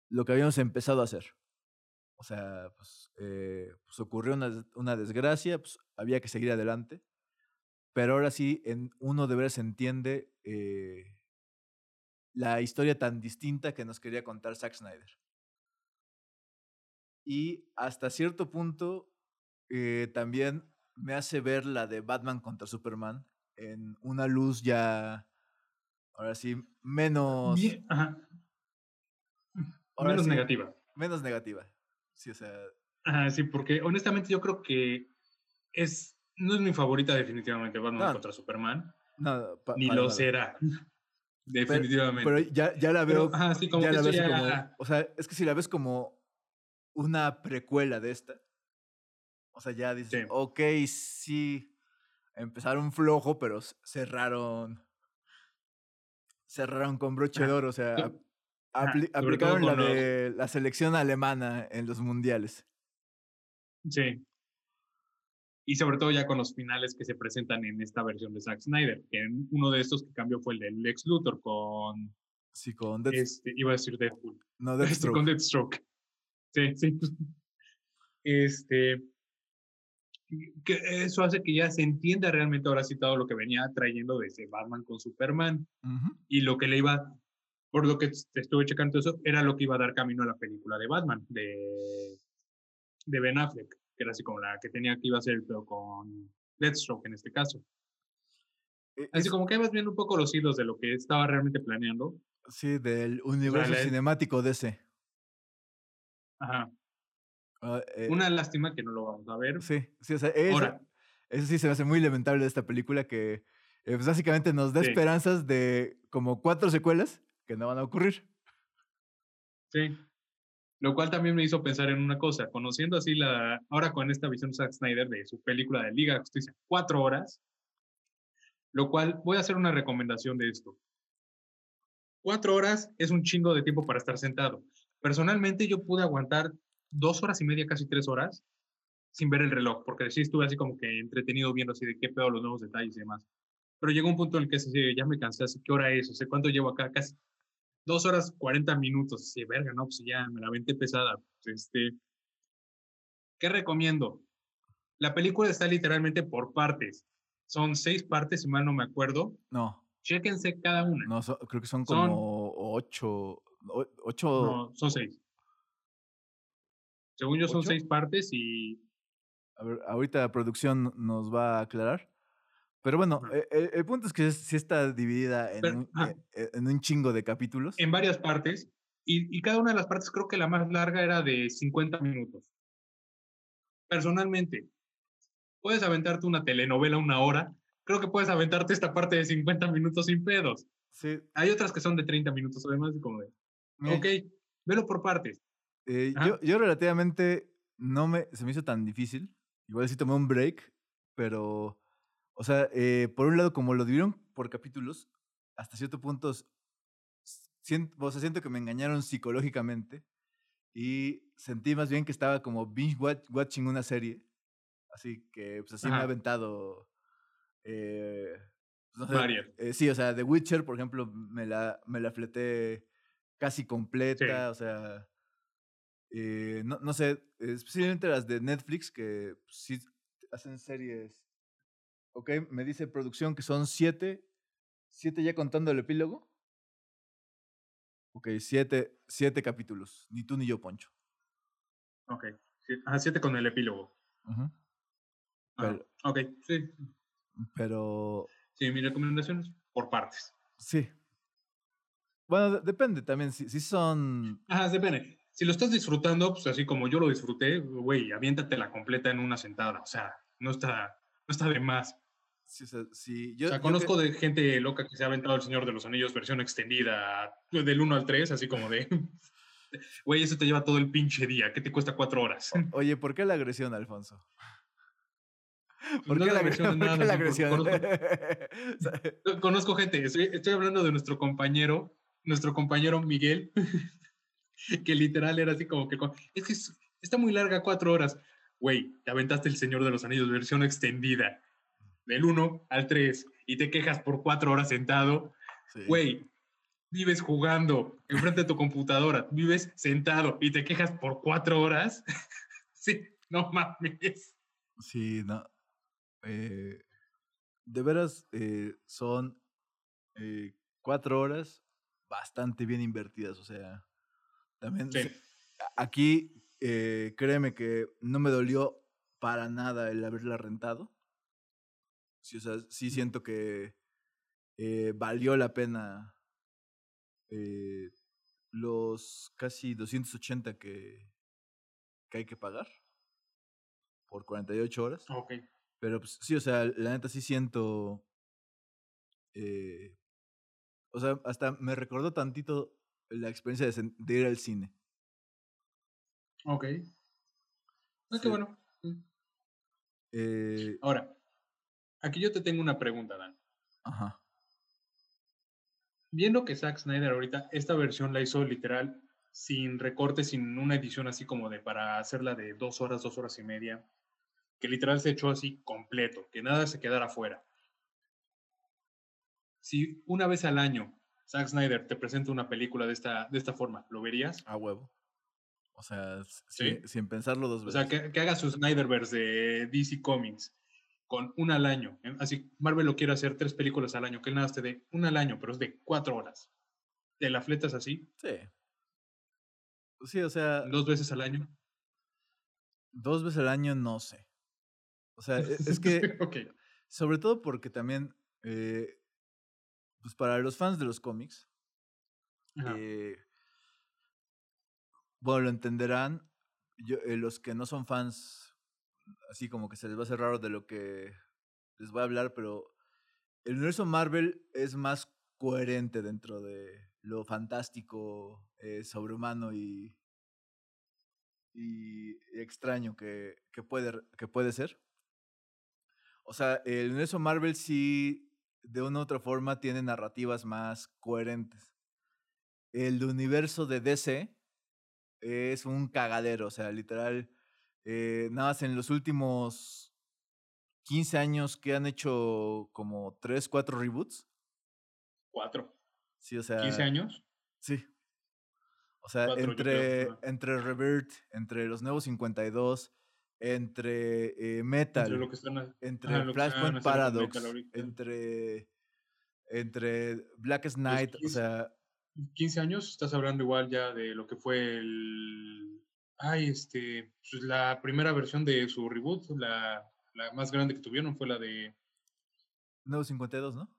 lo que habíamos empezado a hacer. O sea, pues, eh, pues ocurrió una, una, desgracia, pues había que seguir adelante. Pero ahora sí, en uno de veras entiende eh, la historia tan distinta que nos quería contar Zack Snyder. Y hasta cierto punto eh, también me hace ver la de Batman contra Superman en una luz ya, ahora sí, menos... menos negativa. Menos negativa. Sí, o sea... Ajá, sí, porque honestamente yo creo que es, no es mi favorita definitivamente Batman contra Superman. ni lo será. Definitivamente. Pero, ya, ya, la veo. como ya la ves como. O sea, es que si la ves como una precuela de esta. O sea, ya dices, ok, sí. Empezaron flojo, pero cerraron. Cerraron con broche de oro. O sea, aplicaron la de la selección alemana en los mundiales. Sí. Y sobre todo ya con los finales que se presentan en esta versión de Zack Snyder, que uno de estos que cambió fue el de Lex Luthor con... Sí, con este, Iba a decir Deadpool. No, Deathstroke. con Deathstroke. Sí, sí. Este, que eso hace que ya se entienda realmente ahora sí todo lo que venía trayendo desde Batman con Superman y lo que le iba, por lo que estuve checando eso, era lo que iba a dar camino a la película de Batman, de, de Ben Affleck, que era así como la que tenía que iba a ser, pero con Deathstroke en este caso. E, así como que vas viendo un poco los hilos de lo que estaba realmente planeando. Sí, del universo cinemático de ese. Ajá. Ah, eh, Una lástima que no lo vamos a ver. Sí, sí, o sea, eso, sí se me hace muy lamentable de esta película que eh, pues básicamente nos da esperanzas de como cuatro secuelas que no van a ocurrir. Sí. Lo cual también me hizo pensar en una cosa, conociendo así la, ahora con esta visión de Zack Snyder de su película de Liga de Justicia, cuatro horas, lo cual voy a hacer una recomendación de esto. Cuatro horas es un chingo de tiempo para estar sentado. Personalmente yo pude aguantar dos horas y media, casi tres horas, sin ver el reloj, porque sí estuve así como que entretenido viendo así de qué pedo los nuevos detalles y demás. Pero llegó un punto en el que ya me cansé, así, ¿qué hora es? O ¿cuánto llevo acá? Casi dos horas cuarenta minutos. Así, verga, no, pues ya me la venté pesada. Pues, este, ¿Qué recomiendo? La película está literalmente por partes. Son seis partes, si mal no me acuerdo. No. Chéquense cada una. No, creo que son como ocho. Ocho. No, son seis. Según yo son seis partes y... A ver, ahorita la producción nos va a aclarar. Pero bueno, e, e, el, punto es que sí está dividida en, un, e, en, un, chingo de capítulos. En varias partes. Y, y, cada una de las partes creo que la más larga era de 50 minutos. Personalmente, puedes aventarte una telenovela una hora. Creo que puedes aventarte esta parte de 50 minutos sin pedos. Sí. Hay otras que son de 30 minutos, además, como de, ok, velo por partes. Eh, yo, yo relativamente no me, se me hizo tan difícil. Igual sí tomé un break, pero, o sea, eh, por un lado, como lo dividieron por capítulos, hasta cierto punto, siento, o sea, siento que me engañaron psicológicamente y sentí más bien que estaba como binge watching una serie. Así que, pues así me ha aventado. Eh, pues, no eh, sí, o sea, The Witcher, por ejemplo, me la, me la fleté casi completa, o sea, eh, no, no, sé, especialmente las de Netflix, que sí hacen series. Ok, me dice producción que son siete, siete ya contando el epílogo. Ok, siete, siete capítulos, ni tú ni yo, Poncho. Ok, ah, siete con el epílogo. Ah, ok, sí. Pero... Sí, mi recomendación es por partes. Sí. Bueno, depende también, si, si son... Ajá, depende si lo estás disfrutando, pues así como yo lo disfruté, güey, aviéntate la completa en una sentada. O sea, no está, no está de más. Sí, sí, yo, o sea, conozco de gente loca que se ha aventado El Señor de los Anillos versión extendida del 1 al 3, así como de, güey, eso te lleva todo el pinche día, ¿qué te cuesta cuatro horas? Oye, ¿por qué la agresión, Alfonso? Pues ¿Por, qué la, agresión? ¿Por qué la agresión? Conozco, gente, estoy, estoy hablando de nuestro compañero, nuestro compañero Miguel, que literal era así como que, es que está muy larga cuatro horas. Güey, te aventaste El Señor de los Anillos versión extendida, del 1 al 3, y te quejas por cuatro horas sentado. Güey, vives jugando enfrente de tu computadora, vives sentado y te quejas por cuatro horas. sí, no mames. Sí, no. Eh, de veras, eh, son eh, cuatro horas bastante bien invertidas, o sea, también aquí, créeme que no me dolió para nada el haberla rentado. Sí, o sea, sí siento que eh, valió la pena eh, los casi 280 que, que hay que pagar por 48 horas. Ok. Pero pues, sí, o sea, la neta sí siento... o sea, hasta me recordó tantito la experiencia de, ir al cine. Ok. Ah, qué bueno. Mm. Eh, Ahora, aquí yo te tengo una pregunta, Dan. Ajá. Viendo que Zack Snyder ahorita, esta versión la hizo literal sin recortes, sin una edición así como de para hacerla de dos horas, dos horas y media. que literal se echó así completo, que nada se quedara fuera. Si una vez al año Zack Snyder te presenta una película de esta, de esta forma, ¿lo verías? A huevo. O sea, sin pensarlo dos veces. O sea, que, que, haga su Snyderverse de DC Comics con una al año. ¿eh? Así, Marvel lo quiere hacer tres películas al año, que nada te dé una al año, pero es de cuatro horas. ¿Te la fletas así? Sí. Sí, o sea. ¿Dos veces al año? Dos veces al año, no sé. O sea, e, es que. Sobre todo porque también. Eh, pues para los fans de los cómics. Eh, bueno, lo entenderán. Yo, eh, los que no son fans, así como que se les va a hacer raro de lo que les voy a hablar, pero el universo Marvel es más coherente dentro de lo fantástico, sobrehumano y, y extraño que, que, puede, que puede ser. O sea, el universo Marvel sí, de una u otra forma, tiene narrativas más coherentes. El universo de DC es un cagadero, o sea, literal, eh, nada más en los últimos 15 años que han hecho como 3, 4 reboots. ¿Cuatro? Sí, o sea. ¿15 años? Sí. O sea, entre, entre Revert, entre los nuevos 52, entre eh, Metal, entre, Flashpoint Paradox, entre, entre Blackest Night, o sea... 15 años, estás hablando igual ya de lo que fue el... Ay, este, pues la primera versión de su reboot, la, la más grande que tuvieron fue la de... Nuevo 52, ¿no?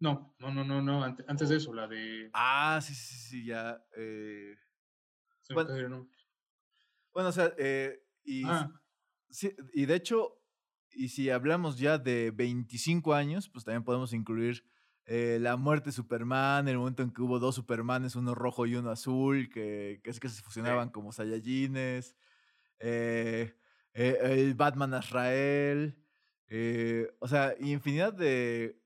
No, no, no, no, no, antes, de eso, la de... Ah, sí, sí, sí, ya. Eh... bueno, bueno, o sea, eh, y, ah. sí, y de hecho, y si hablamos ya de 25 años, pues también podemos incluir eh, la muerte de Superman, el momento en que hubo dos Supermanes, uno rojo y uno azul, que, que es que se fusionaban como Saiyajines, eh, eh, el Batman Azrael, o sea, infinidad de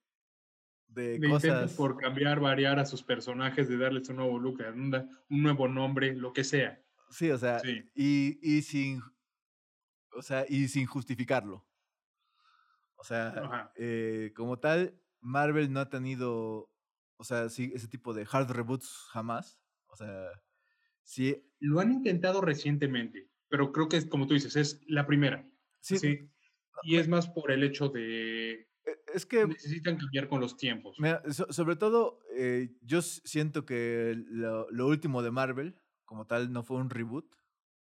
de, cosas. por cambiar, variar a sus personajes, de darles un nuevo look, un nuevo nombre, lo que sea. Sí, o sea, Y, y sin, o sea, y sin justificarlo. O sea, como tal, Marvel no ha tenido, o sea, sí, ese tipo de hard reboots jamás. O sea, sí. Lo han intentado recientemente, pero creo que es, como tú dices, es la primera. Sí. sí. Y es más por el hecho de e, es que... Necesitan cambiar con los tiempos. sobre todo, eh, yo siento que lo, último de Marvel, como tal, no fue un reboot.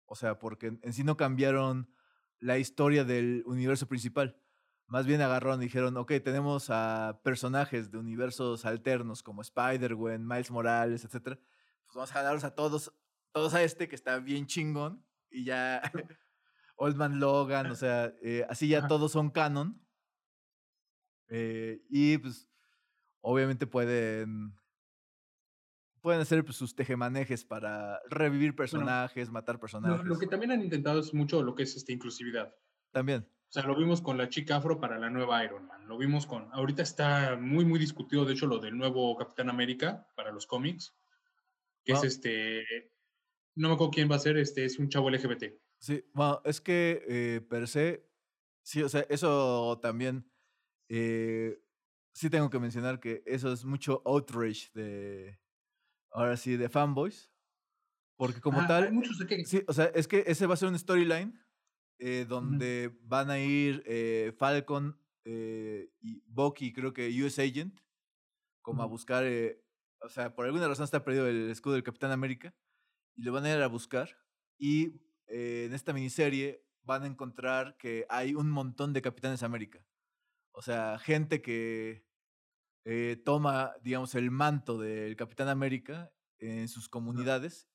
O sea, porque en sí no cambiaron la historia del universo principal. Más bien agarraron y dijeron, ok, tenemos a personajes de universos alternos como Spider-Man, Miles Morales, etc. Pues vamos a jalarlos a todos, todos a este que está bien chingón. Y ya Old Man Logan, o sea, eh, así ya todos son canon eh, y pues, obviamente pueden. Pueden hacer pues, sus tejemanejes para revivir personajes, matar personajes. Lo, que también han intentado es mucho lo que es esta inclusividad. También. O sea, lo vimos con la chica afro para la nueva Iron Man. Lo vimos con. Ahorita está muy, muy discutido, de hecho, lo del nuevo Capitán América para los cómics. Que es este. No me acuerdo quién va a ser, este es un chavo LGBT. Sí, bueno, es que eh, per se. Sí, o sea, eso también eh, sí tengo que mencionar que eso es mucho outrage de, ahora sí, de fanboys. Porque como ah, tal, sí, o sea, es que ese va a ser un storyline eh, donde van a ir eh, Falcon eh, y Bucky, creo que US Agent, como a buscar, o sea, por alguna razón está perdido el escudo del Capitán América, y lo van a ir a buscar. Y en esta miniserie van a encontrar que hay un montón de Capitanes América. O sea, gente que eh, toma, digamos, el manto del Capitán América en sus comunidades.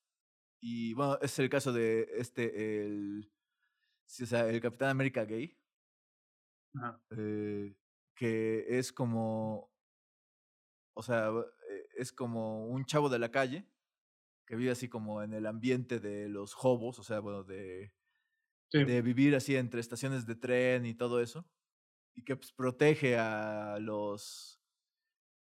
Y bueno, es el caso de este, el, o sea, el Capitán América gay. Eh, que es como, o sea, eh, es como un chavo de la calle que vive así como en el ambiente de los hobos, o sea, bueno, de, de vivir así entre estaciones de tren y todo eso y que pues, protege a los.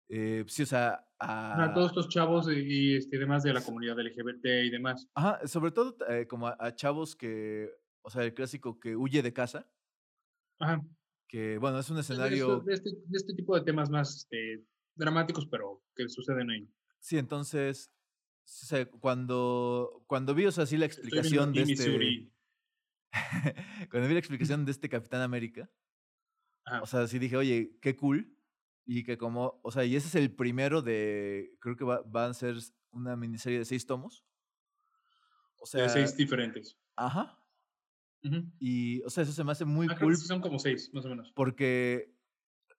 Eh, sí, o sea, a, a todos estos chavos y, este, demás de la comunidad LGBT y demás. Ajá, sobre todo eh, como a, chavos que, o sea, el clásico que huye de casa, Ajá. Que, bueno, es un escenario... De, este, de este, tipo de temas más este, dramáticos, pero que suceden ahí. Sí, entonces, cuando, cuando vi, o sea, así la explicación de este... cuando vi la explicación de este Capitán América, o sea, sí dije, oye, qué cool. Y que como, o sea, y ese es el primero de, creo que va, van a ser una miniserie de seis tomos. O sea, de seis diferentes. Ajá. Y, o sea, eso se me hace muy ah, cool. son como seis, más o menos. Porque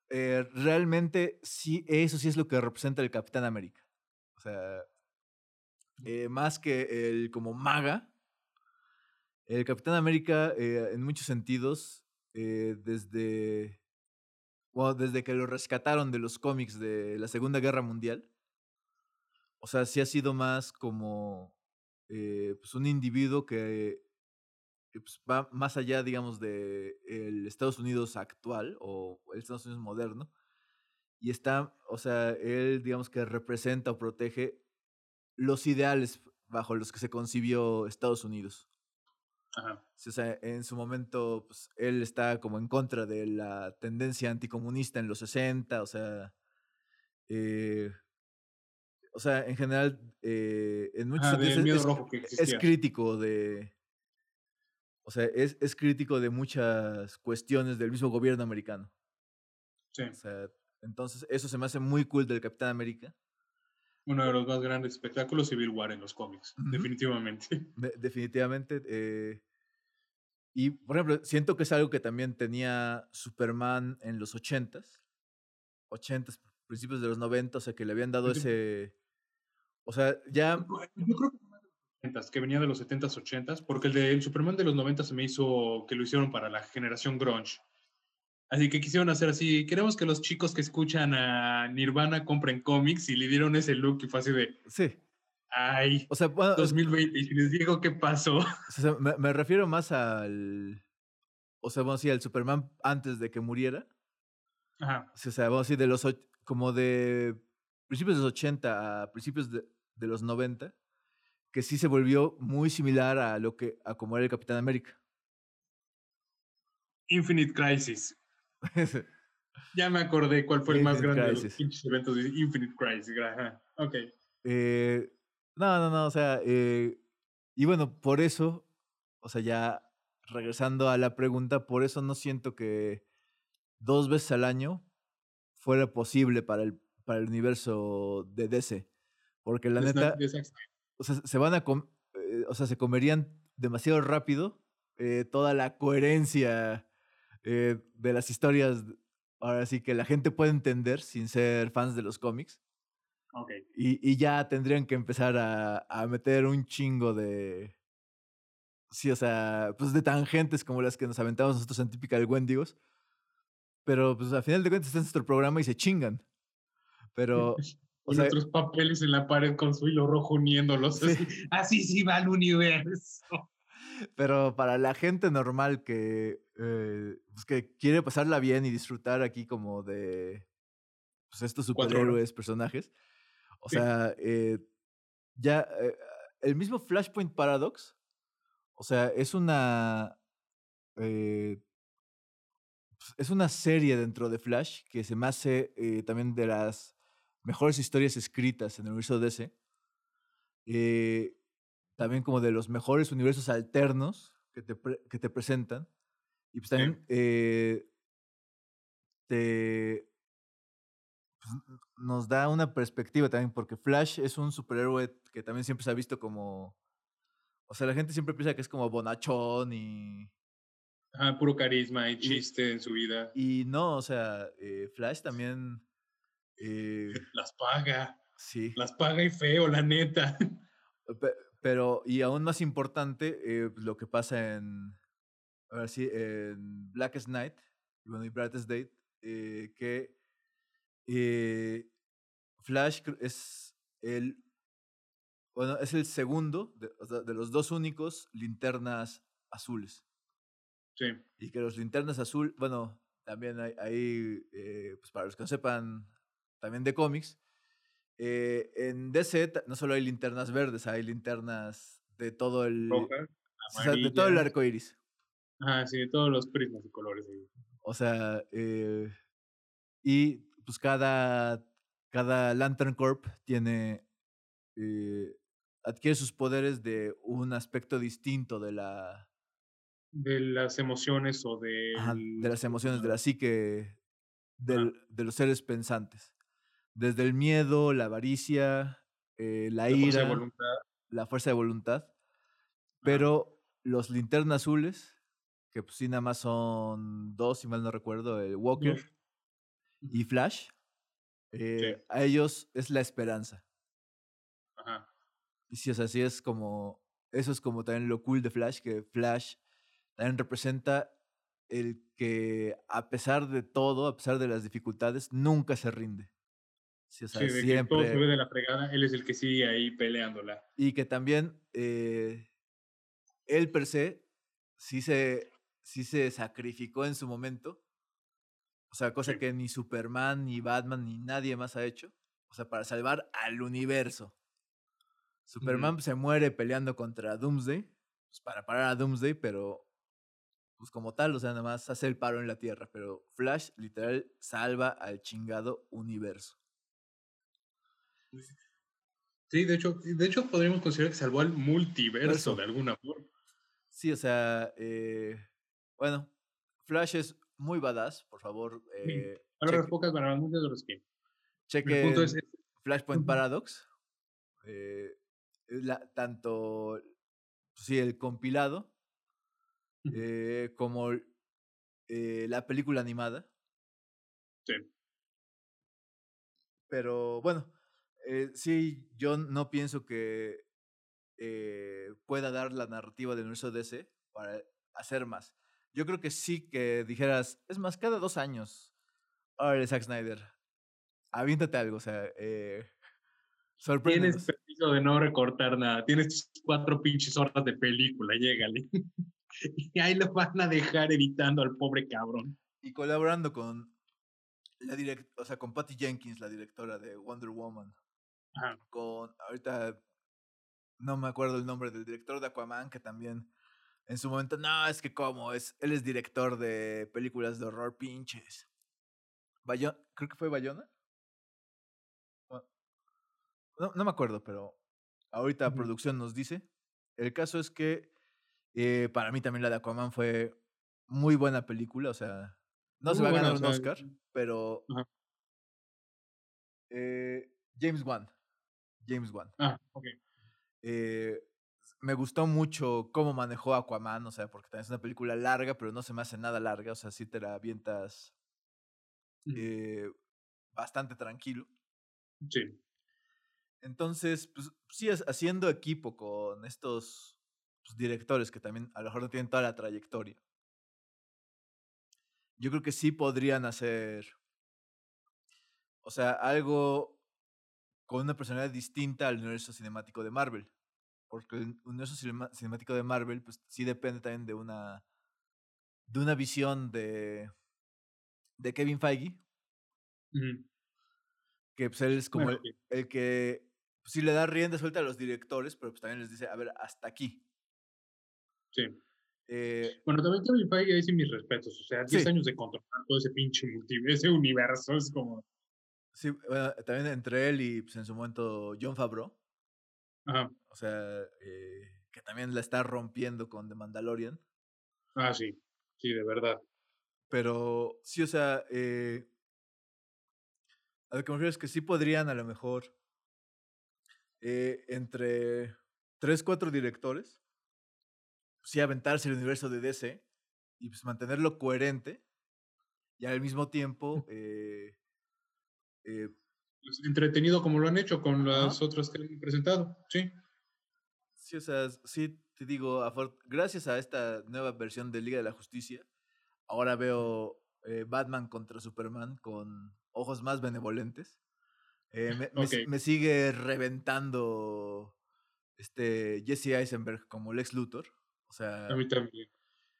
eh, realmente sí, eso sí es lo que representa el Capitán América. O sea, eh, más que el como maga, el Capitán América, eh, en muchos sentidos, desde, bueno, desde que lo rescataron de los cómics de la Segunda Guerra Mundial, o sea, sí ha sido más como pues un individuo que pues, va más allá, digamos, de el Estados Unidos actual o el Estados Unidos moderno. Y está, o sea, él, digamos que representa o protege los ideales bajo los que se concibió Estados Unidos. Ajá. O sea, en su momento, pues, él está como en contra de la tendencia anticomunista en los 60, o sea, eh, o sea, en general, eh, en muchos sentidos es, crítico de, o sea, es, es crítico de muchas cuestiones del mismo gobierno americano. Sí. O sea, entonces eso se me hace muy cool del Capitán América. Uno de los más grandes espectáculos Civil War en los cómics, definitivamente. definitivamente. Eh, y, por ejemplo, siento que es algo que también tenía Superman en los 80s, 80s, principios de los 90, o sea, que le habían dado ese... O sea, ya... Yo creo que que venía de los 70s, 80s, porque el de Superman de los 90 se me hizo que lo hicieron para la generación grunge. Así que quisieron hacer así, queremos que los chicos que escuchan a Nirvana compren cómics y le dieron ese look y fue así de... Sí. Ay, o sea, 2020, y les digo qué pasó. O sea, me, refiero más al... O sea, vamos a decir, al Superman antes de que muriera. Ajá. O sea, vamos a decir, de los... Como de principios de los 80 a principios de, de los 90 que sí se volvió muy similar a lo que a como era el Capitán América. Infinite Crisis. ya me acordé cuál fue el más grande de los eventos de Infinite Crisis. Ok. Eh, no, no, no, o sea, eh, y bueno, por eso, o sea, ya regresando a la pregunta, por eso no siento que dos veces al año fuera posible para el, para el universo de DC. Porque la neta o sea, se van a eh, o sea, se comerían demasiado rápido eh, toda la coherencia eh, de las historias, ahora sí que la gente puede entender sin ser fans de los cómics. Okay. Y, y, ya tendrían que empezar a, a, meter un chingo de. Sí, o sea, pues de tangentes como las que nos aventamos nosotros en típica del Wendigos. Pero pues al final de cuentas está en nuestro programa y se chingan. Pero o y otros papeles en la pared con su hilo rojo uniéndolos. Así, sí va el universo. Pero para la gente normal que, eh, pues que quiere pasarla bien y disfrutar aquí como de pues estos superhéroes, personajes. O sea, eh, ya eh, el mismo Flashpoint Paradox, o sea, es una... Pues, es una serie dentro de Flash que se me hace también de las mejores historias escritas en el universo DC. Eh, también como de los mejores universos alternos que te, que te presentan. Y pues también eh, te, pues, nos da una perspectiva también, porque Flash es un superhéroe que también siempre se ha visto como... O sea, la gente siempre piensa que es como bonachón y... Ah, puro carisma y chiste en su vida. Y no, o sea, eh, Flash también eh, las paga. Sí. Las paga y feo, la neta. Pero, y aún más importante, eh, lo que pasa en, a ver si, en Blackest Night, bueno, y Brightest Date, eh, que Flash es el, bueno, es el segundo de, de los dos únicos linternas azules. Sí. Y que los linternas azul, bueno, también hay, hay pues para los que no sepan también de cómics. Eh, en DC no solo hay linternas verdes, hay linternas de todo el, de todo el arco iris. Ah, sí, todos los prismas y colores. O sea, eh, y pues cada, cada Lantern Corp tiene, eh, adquiere sus poderes de un aspecto distinto de la... De las emociones o de... de las emociones, de la psique del, de los seres pensantes. Desde el miedo, la avaricia, eh, la, ira, la fuerza de voluntad. Pero los linternas azules, que pues sí nada más son dos, si mal no recuerdo, el Walker y Flash, eh, a ellos es la esperanza. Ajá. Y si es así, es como, eso es como también lo cool de Flash, que Flash también representa el que a pesar de todo, a pesar de las dificultades, nunca se rinde. Sí, o sea, siempre... que todo se ve de la fregada, él es el que sigue ahí peleándola. Y que también eh, él per se sí se, sí se sacrificó en su momento. O sea, cosa que ni Superman, ni Batman, ni nadie más ha hecho. O sea, para salvar al universo. Superman se muere peleando contra Doomsday. Pues para parar a Doomsday, pero pues como tal, o sea, nada más hace el paro en la Tierra. Pero Flash literal salva al chingado universo. Sí, de hecho, de hecho podríamos considerar que salvó al multiverso de alguna forma. Sí, o sea, eh, bueno, Flash es muy badass, por favor. Eh, Ahora pocas para muchos de los que. Cheque Flashpoint Paradox. Eh, la, tanto sí, el compilado eh, como eh, la película animada. Sí. Pero bueno, eh, sí, yo no pienso que eh, pueda dar la narrativa del universo DC para hacer más. Yo creo que sí que dijeras, es más, cada dos años, ahora Zack Snyder, aviéntate algo, o sea, eh, Tienes permiso de no recortar nada, tienes cuatro pinches horas de película, llégale. y ahí lo van a dejar editando al pobre cabrón. Y colaborando con la direct, o sea, con Patty Jenkins, la directora de Wonder Woman. Con, ahorita no me acuerdo el nombre del director de Aquaman, que también en su momento, no, es que como, es, él es director de películas de horror pinches. Bayon, creo que fue Bayona. No, no me acuerdo, pero ahorita producción nos dice. El caso es que eh, para mí también la de Aquaman fue muy buena película, o sea, no se va a ganar un Oscar, pero eh, James Wan. James Wan. Ah, ok. Eh, me gustó mucho cómo manejó Aquaman, o sea, porque también es una película larga, pero no se me hace nada larga, o sea, sí te la avientas eh, bastante tranquilo. Sí. Entonces, pues sí, haciendo equipo con estos pues, directores que también a lo mejor no tienen toda la trayectoria. Yo creo que sí podrían hacer, o sea, algo con una personalidad distinta al universo cinemático de Marvel. Porque el universo cinemático de Marvel, pues sí depende también de una. de una visión de. de Kevin Feige. Que pues él es como el, que pues, sí le da rienda suelta a los directores, pero pues también les dice, a ver, hasta aquí. Sí. Eh, bueno, también Kevin Feige dice mis respetos. O sea, 10 años de controlar todo ese pinche ese universo es como. Sí, también entre él y pues, en su momento John Favreau. Ajá. O sea, eh, que también la está rompiendo con The Mandalorian. Ah, sí, sí, de verdad. Pero sí, o sea, eh, a lo que me refiero es que sí podrían a lo mejor eh, entre tres, cuatro directores, sí aventarse el universo de DC y pues mantenerlo coherente y al mismo tiempo eh, eh, pues, entretenido como lo han hecho con las otras que han presentado, sí. Sí, o sea, sí te digo, gracias a esta nueva versión de Liga de la Justicia, ahora veo eh, Batman contra Superman con ojos más benevolentes. Eh, me, sigue reventando este Jesse Eisenberg como Lex Luthor. O sea, a mí también.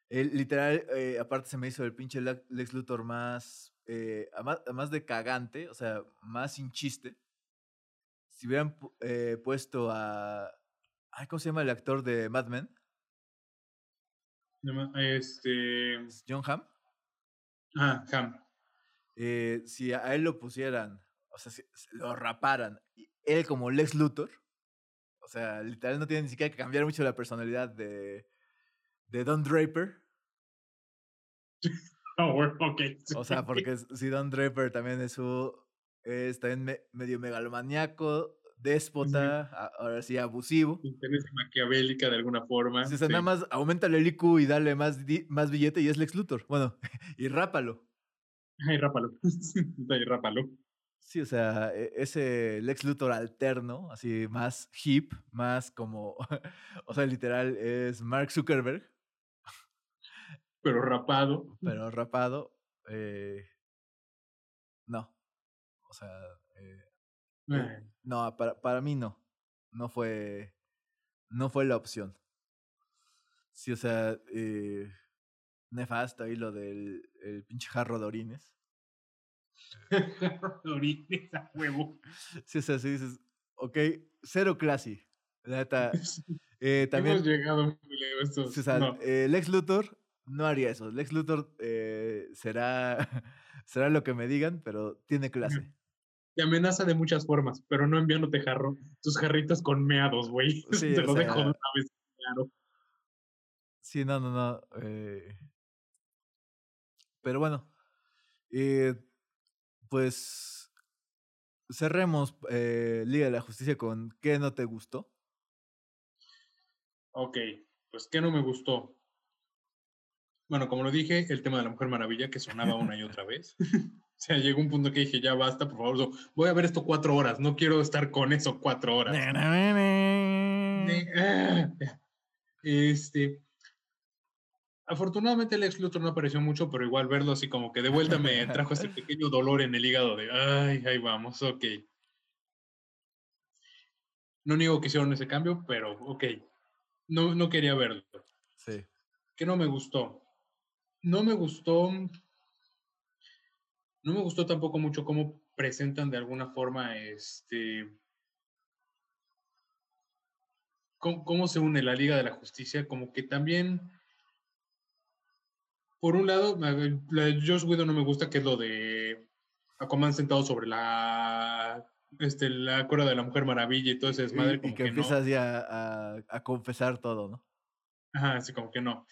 literal, aparte se me hizo el pinche Lex Luthor más eh, además, de cagante, o sea, más sin chiste, si hubieran eh, puesto a. ¿Cómo se llama el actor de Mad Men? Este. John Hamm. Ah, Hamm. Eh, si a él lo pusieran, o sea, si lo raparan, y él como Lex Luthor, o sea, literal no tiene ni siquiera que cambiar mucho la personalidad de, de Don Draper. Oh, ok. O sea, porque si Don Draper también es su. Es también medio megalomaniaco, déspota, ahora sí abusivo. Interés maquiavélica de alguna forma. O sea, nada más aumenta el IQ y dale más, más billete y es Lex Luthor. Bueno, y rápalo. Ay, rápalo. Ay, rápalo. Sí, o sea, e, ese Lex Luthor alterno, así más hip, más como, o sea, literal es Mark Zuckerberg. Pero rapado. Pero rapado. Eh, no. O sea, eh, eh, no, para, para mí no. No fue, no fue la opción. Sí, o sea, eh, nefasto ahí lo del el pinche jarro de orines. orines a huevo. Sí, o sea, sí dices, ok, cero classy. La neta. También, Hemos llegado esto. Sí, o sea, no. Lex Luthor no haría eso. Lex Luthor eh, será, será lo que me digan, pero tiene clase. Te amenaza de muchas formas, pero no enviándote jarro, tus jarritos con meados, güey. Sí, Te lo sea, dejo de una vez claro. Sí, no, no, no. Eh, pero bueno, eh, pues cerremos Liga de la Justicia con ¿qué no te gustó? Ok, pues ¿qué no me gustó? Bueno, como lo dije, el tema de la Mujer Maravilla que sonaba una y otra vez. o sea, llegó un punto que dije, ya basta, por favor, voy a ver esto cuatro horas, no quiero estar con eso cuatro horas. este, Afortunadamente el ex Luthor no apareció mucho, pero igual verlo así como que de vuelta me trajo ese pequeño dolor en el hígado de, ay, ahí vamos, ok. No niego que hicieron ese cambio, pero ok. No, no quería verlo. Sí. Que no me gustó. No me gustó. No me gustó tampoco mucho cómo presentan de alguna forma este. Cómo, cómo se une la Liga de la Justicia. Como que también por un lado, la de Josh Whedon no me gusta, que es lo de Aquaman sentado sobre la este, la cuerda de la Mujer Maravilla y todo ese desmadre. Y, como y que, que, empiezas no. ya a, a, confesar todo, ¿no? Ajá, así como que no.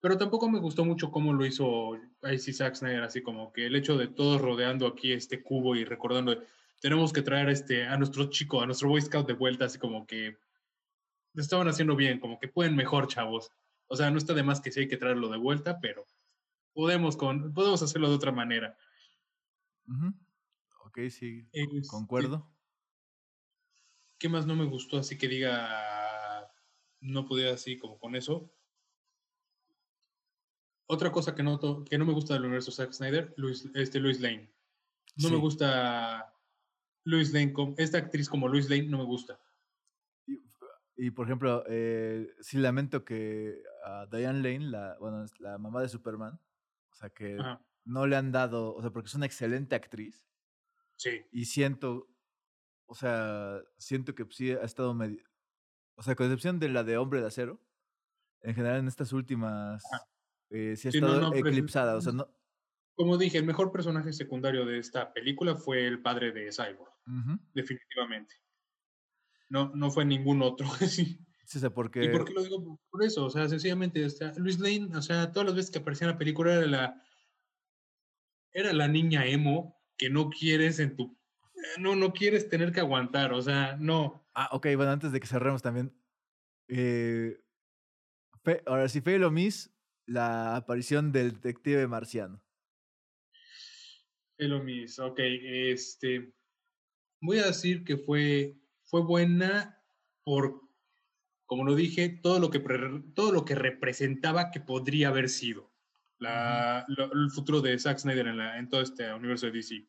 Pero tampoco me gustó mucho cómo lo hizo Icy Zack Snyder, así como que el hecho de todos rodeando aquí este cubo y recordando, tenemos que traer este, a nuestro chico, a nuestro Boy Scout de vuelta, así como que lo estaban haciendo bien, como que pueden mejor, chavos. O sea, no está de más que sí hay que traerlo de vuelta, pero podemos, con, podemos hacerlo de otra manera. Uh -huh. Ok, sí, este, concuerdo. ¿Qué más no me gustó? Así que diga, no podía así como con eso. Otra cosa que no, que no me gusta del universo Zack Snyder, Luis, este Luis Lane. No sí. me gusta Luis Lane, esta actriz como Luis Lane no me gusta. Y, y por ejemplo, eh, sí lamento que a Diane Lane, la, bueno, la mamá de Superman, o sea, que Ajá. no le han dado, o sea, porque es una excelente actriz. Sí. Y siento, o sea, siento que sí ha estado medio, o sea, con excepción de la de Hombre de Acero, en general en estas últimas, eh, sí ha sí, estado no, no, eclipsada, o sea, no. Como dije, el mejor personaje secundario de esta película fue el padre de Cyborg, uh -huh. definitivamente. No, no fue ningún otro, sí. Sí, sé por qué. ¿Y por qué lo digo? Por eso, o sea, sencillamente, o sea, Luis Lane, o sea, todas las veces que aparecía en la película era la, era la niña emo que no quieres en tu, no, no quieres tener que aguantar, o sea, no. Ah, ok, bueno, antes de que cerremos también, eh, fe, ahora sí, Fe lo Miss, la aparición del detective marciano. Fe lo Miss, ok, este, voy a decir que fue, fue buena por como lo dije, todo lo que, todo lo que representaba que podría haber sido la, uh -huh. lo, el futuro de Zack Snyder en, la, en, todo este universo de DC.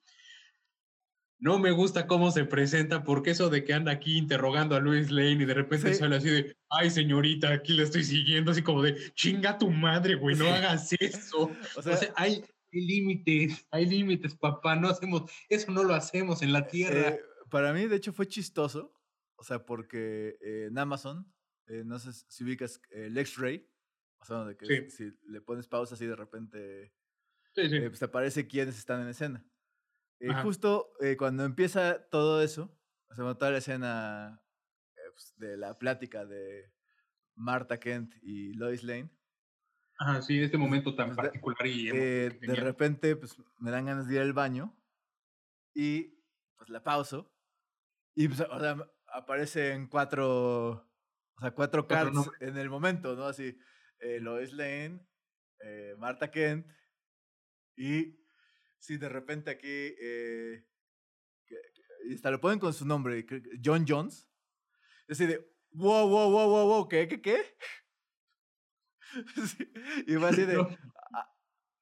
No me gusta cómo se presenta, porque eso de que anda aquí interrogando a Luis Lane y de repente sí. sale así de, ay señorita, aquí le estoy siguiendo, así como de, chinga tu madre, güey, no sí. hagas eso. o, sea, o sea, hay límites, hay límites, papá, no hacemos, eso no lo hacemos en la tierra. Eh, para mí, de hecho, fue chistoso, o sea, porque eh, en Amazon eh, no sé si ubicas el X-Ray. O sea, de que si le pones pausa así de repente. Eh, pues te aparece quiénes están en escena. Eh, justo eh, cuando empieza todo eso, o sea, toda la escena pues, de la plática de Marta Kent y Lois Lane. Ajá, sí, este momento tan pues, particular y de repente, pues me dan ganas de ir al baño y pues la pauso y pues, o sea, aparecen cuatro, o sea, cuatro cards en el momento, ¿no? Así, eh, Lois Lane, eh, Marta Kent y sí, de repente aquí, eh, hasta lo ponen con su nombre, John Jones. Es decir, de, wow, wow, wow, wow, wow, ¿qué, qué, qué? y fue así de,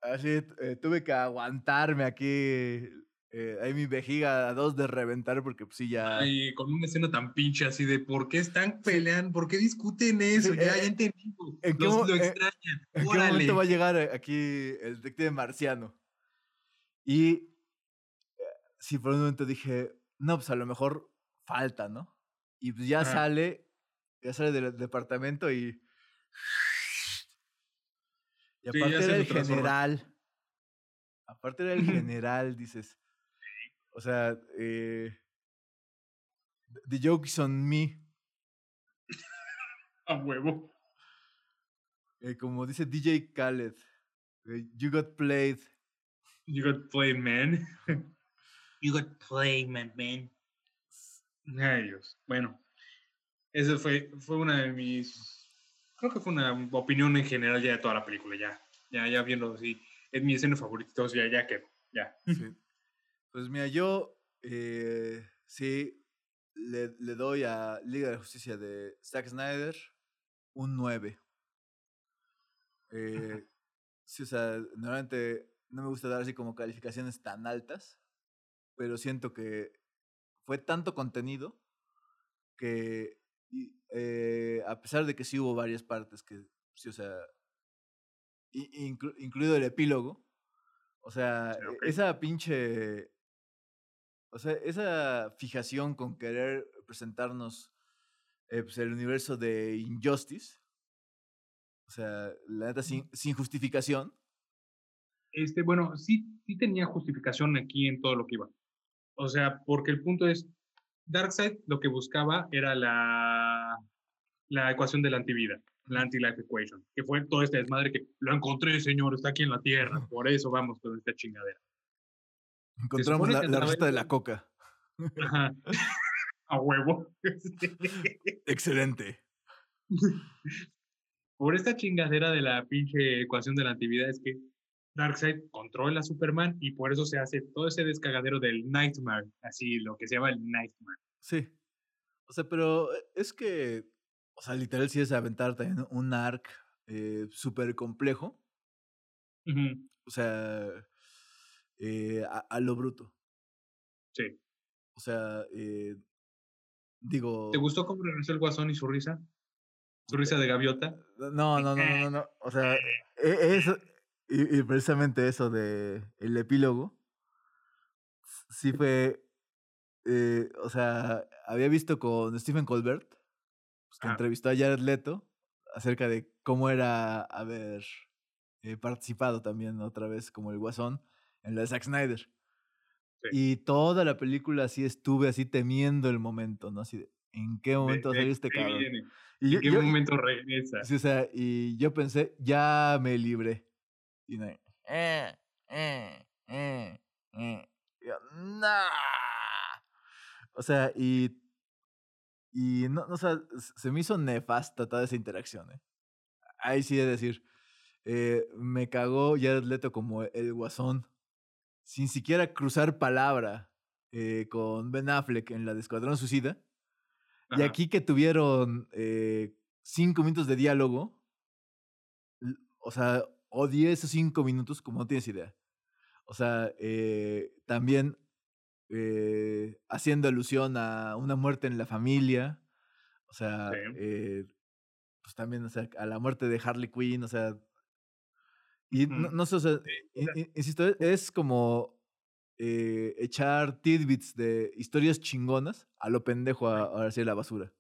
así, eh, tuve que aguantarme aquí eh, ahí mi vejiga a dos de reventar porque pues sí ya... Ay, con una escena tan pinche así de ¿por qué están peleando? ¿Por qué discuten eso? ya, ya eh, entendí. ¿En qué, lo extrañan. ¿En qué momento va a llegar aquí el detective marciano? Y sí, por un momento dije, no, pues a lo mejor falta, ¿no? Y pues ya sale, ya sale del departamento y... Y aparte del general, aparte del general, dices, o sea, eh, The Joke is on Me. A huevo. Eh, como dice DJ Khaled, eh, You got played. You got played, man. you got played, man, man. Ay, Dios. Bueno, esa fue, fue una de mis. Creo que fue una opinión en general ya de toda la película, ya. Ya, ya viendo así. Es mi escena favorita, ya, ya que. Ya. Sí. Pues mira, yo eh, sí le, doy a Liga de Justicia de Zack Snyder un 9. Eh, sí, o sea, normalmente no me gusta dar así como calificaciones tan altas, pero siento que fue tanto contenido que eh, a pesar de que sí hubo varias partes que, sí, o sea, incluido el epílogo, o sea, esa pinche o sea, esa fijación con querer presentarnos eh, pues, el universo de Injustice, o sea, la neta sin, sin justificación. Este, bueno, sí, sí tenía justificación aquí en todo lo que iba. O sea, porque el punto es, Darkseid lo que buscaba era la, la ecuación de la antivida, la anti-life equation, que fue todo este desmadre que lo encontré, señor, está aquí en la Tierra, por eso vamos con esta chingadera. Encontramos la, la receta de la coca. Ajá. A huevo. Excelente. Por esta chingadera de la pinche ecuación de la antividad es que Darkseid controla a Superman y por eso se hace todo ese descagadero del Nightmare, así lo que se llama el Nightmare. Sí. O sea, pero eh, es que, o sea, literal sí es aventar también un arc eh, súper complejo. O sea, eh, a, lo bruto. Sí. O sea, eh, digo. ¿Te gustó cómo regresó el guasón y su risa? ¿Su risa de gaviota? No, no, no, no, no. O sea, e, eso. Y, precisamente eso de el epílogo. Sí fue. Eh, o sea, había visto con Stephen Colbert, pues, que entrevistó a Jared Leto acerca de cómo era haber participado también otra vez como el guasón en la de Zack Snyder. Y toda la película así estuve así temiendo el momento, ¿no? Así de, ¿en qué momento va a salir este cabrón? Y ¿En qué momento regresa? Sí, o sea, y yo pensé, ya me libré. Y no, eh, eh, eh, eh. O sea, y. Y no, o sea, se me hizo nefasta toda esa interacción, ¿eh? Ahí sí de decir. Eh, me cagó Jared Leto como el guasón sin siquiera cruzar palabra eh, con Ben Affleck en la de Escuadrón Suicida. Y aquí que tuvieron eh, cinco minutos de diálogo, o sea, odié esos cinco minutos como no tienes idea. O sea, eh, también haciendo alusión a una muerte en la familia, o sea, pues también, o sea, a la muerte de Harley Quinn, o sea, y no, sé, o sea, insisto, e, es como eh, echar tidbits de historias chingonas a lo pendejo a, a la basura.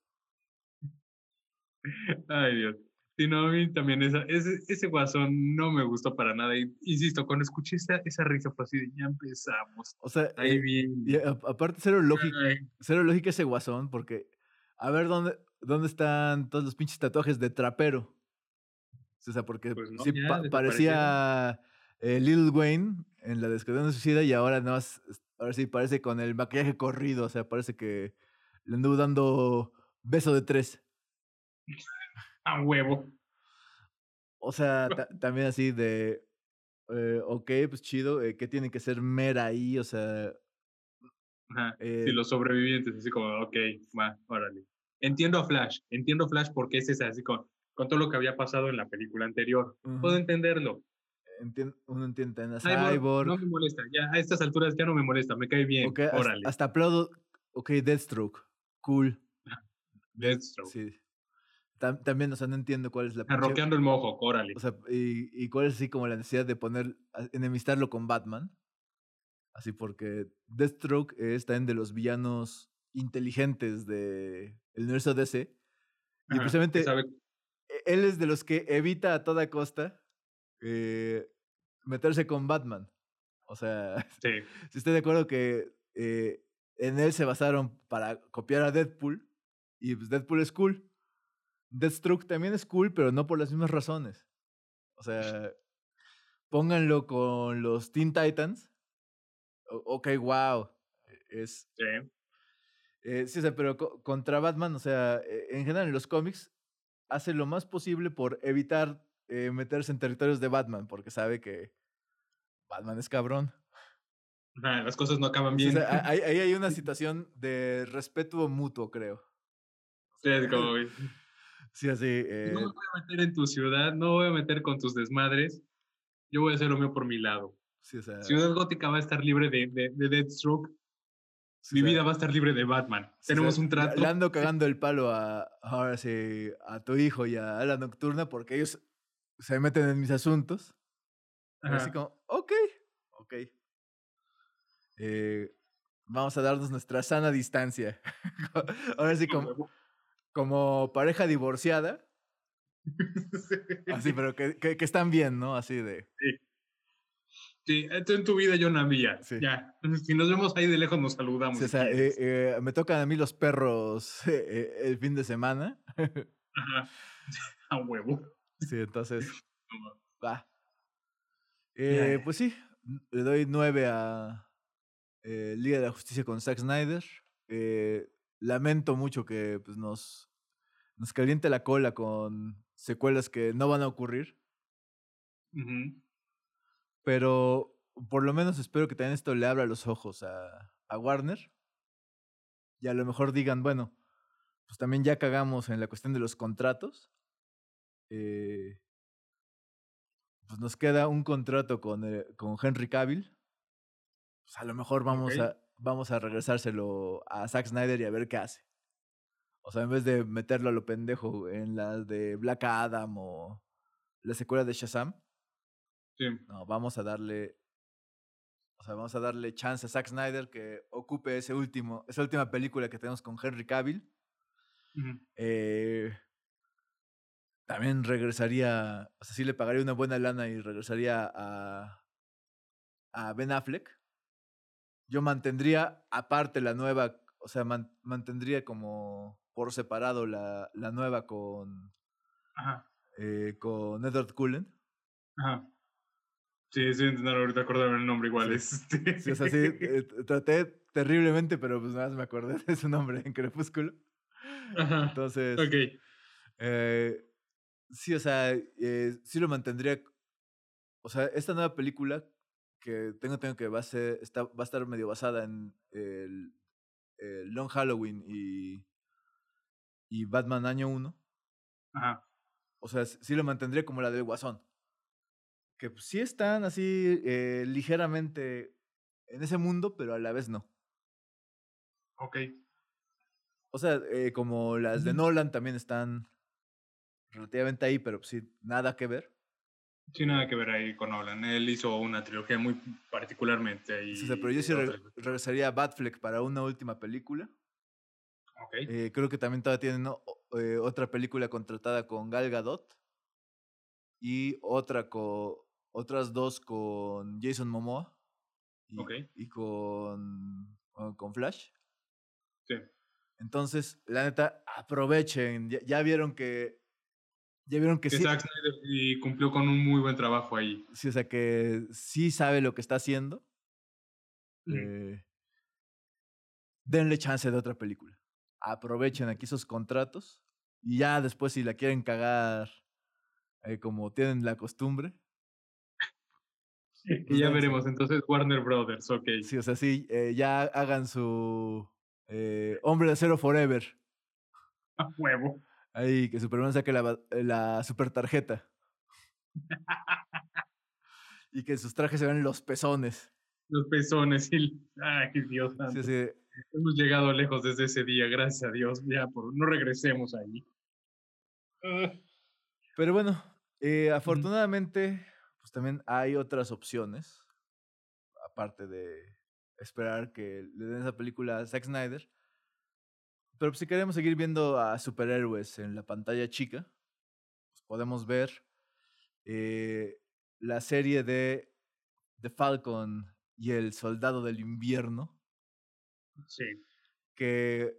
Ay, Dios. Sí, no, a mí también esa, ese, ese guasón no me gustó para nada. Y, insisto, cuando escuché esa, esa risa fue así de ya empezamos. O sea, ahí bien. Y aparte, cero lógica, cero lógica ese guasón, porque a ver dónde, dónde están todos los pinches tatuajes de trapero. O sea, porque pues sí parecía eh, Lil Wayne en la descripción de Suicida y ahora no, ahora sí parece con el maquillaje corrido, o sea, parece que le anduvo dando beso de tres. A huevo. O sea, también así de, eh, ok, pues chido, eh, ¿qué tiene que ser mera ahí? O sea... Ajá, eh, los sobrevivientes, así como, ok, va, órale. Entiendo a Flash, entiendo a Flash porque es así con, con todo lo que había pasado en la película anterior. Puedo entenderlo. uno entiende a Cyborg, No me molesta, ya a estas alturas ya no me molesta, me cae bien. órale. Hasta, hasta ok, Deathstroke, cool. Deathstroke. Sí también, o sea, no entiendo cuál es la... Arroqueando el mojo, órale. O sea, y, y, cuál es así como la necesidad de poner, enemistarlo con Batman. Así porque Deathstroke es también de los villanos inteligentes del el universo DC. Y precisamente e, él es de los que evita a toda costa eh, meterse con Batman. O sea, si estoy de acuerdo que eh, en él se basaron para copiar a Deadpool, y pues Deadpool es cool. Deathstroke también es cool, pero no por las mismas razones. O sea, pónganlo con los Teen Titans. ok, wow. Es. Sí. Eh, sí, o sea, pero contra Batman, o sea, e, en general en los cómics, hace lo más posible por evitar eh, meterse en territorios de Batman, porque sabe que Batman es cabrón. las cosas no acaban bien. ahí, hay una situación de respeto mutuo, creo. Sí, es como. Sí, así. Eh... No me voy a meter en tu ciudad, no voy a meter con tus desmadres. Yo voy a hacer lo mío por mi lado. Sí, o sea, Ciudad Gótica va a estar libre de, de, de Deathstroke. mi vida va a estar libre de Batman. Tenemos un trato. Le ando cagando el palo a, ahora sí, a tu hijo y a la nocturna porque ellos se meten en mis asuntos. Así como, ok, ok. Eh, vamos a darnos nuestra sana distancia. ahora sí, como, como pareja divorciada. Así, pero que, que, están bien, ¿no? Así de. Sí. Sí, en tu vida yo no había. Sí. Ya. Si nos vemos ahí de lejos, nos saludamos. o sea, eh, eh, me tocan a mí los perros eh, el fin de semana. Ajá. A huevo. Sí, entonces. Va. pues sí, le doy nueve a Liga de la Justicia con Zack Snyder. Lamento mucho que pues, nos, nos caliente la cola con secuelas que no van a ocurrir. Pero por lo menos espero que también esto le abra los ojos a, a Warner. Y a lo mejor digan, bueno, pues también ya cagamos en la cuestión de los contratos. Eh, pues nos queda un contrato con, eh, con Henry Cavill. Pues a lo mejor vamos a vamos a regresárselo a Zack Snyder y a ver qué hace. O sea, en vez de meterlo a lo pendejo en las de Black Adam o la secuela de Shazam. Sí. No, vamos a darle. O sea, vamos a darle chance a Zack Snyder que ocupe ese último, esa última película que tenemos con Henry Cavill. eh, también regresaría. O sea, sí le pagaría una buena lana y regresaría a. a Ben Affleck yo mantendría aparte la nueva, o sea, mantendría como por separado la, la nueva con, Ajá. Eh, con Edward Cullen. Ajá. Sí, sí, no, ahorita acordarme el nombre igual. Sí, este. sí o sea, sí, eh, traté terriblemente, pero pues nada más me acordé de su nombre en Crepúsculo. Ajá. Entonces. Ok. Eh, sí, o sea, eh, sí lo mantendría. O sea, esta nueva película que tengo, tengo que va a, ser, está, va a estar medio basada en el, Long Halloween y, y Batman Año 1. Ajá. O sea, sí lo mantendría como la del Guasón. Que pues, sí están así eh, ligeramente en ese mundo, pero a la vez no. Ok. O sea, eh, como las de Nolan también están relativamente ahí, pero pues, sí, nada que ver. Sí, nada que ver ahí con Nolan. Él hizo una trilogía muy particularmente. ahí. sí, pero yo sí regresaría a Batfleck para una última película. Ok. Eh, creo que también todavía tienen eh, otra película contratada con Gal Gadot, y otra con, otras dos con Jason Momoa y, y con, con Flash. Sí. Entonces, la neta, aprovechen. Ya, vieron que. Ya vieron que, sí. y cumplió con un muy buen trabajo ahí. Sí, o sea que sí sabe lo que está haciendo. Eh, denle chance de otra película. Aprovechen aquí esos contratos. Y ya después, si la quieren cagar eh, como tienen la costumbre. y pues ya veremos. Entonces, Warner Brothers, ok. Sí, o sea, sí, eh, ya hagan su Hombre de Acero Forever. A huevo. Ahí, que Superman saque la, la super tarjeta. y que sus trajes se ven los pezones. Los pezones, y... Ay, Dios santo. Hemos llegado lejos desde ese día, gracias a Dios. Ya, por... no regresemos ahí. Pero bueno, eh, afortunadamente, pues también hay otras opciones. Aparte de esperar que le den esa película a Zack Snyder. Pero pues, si queremos seguir viendo a superhéroes en la pantalla chica, pues podemos ver eh, la serie de The Falcon y el Soldado del Invierno. Sí. Que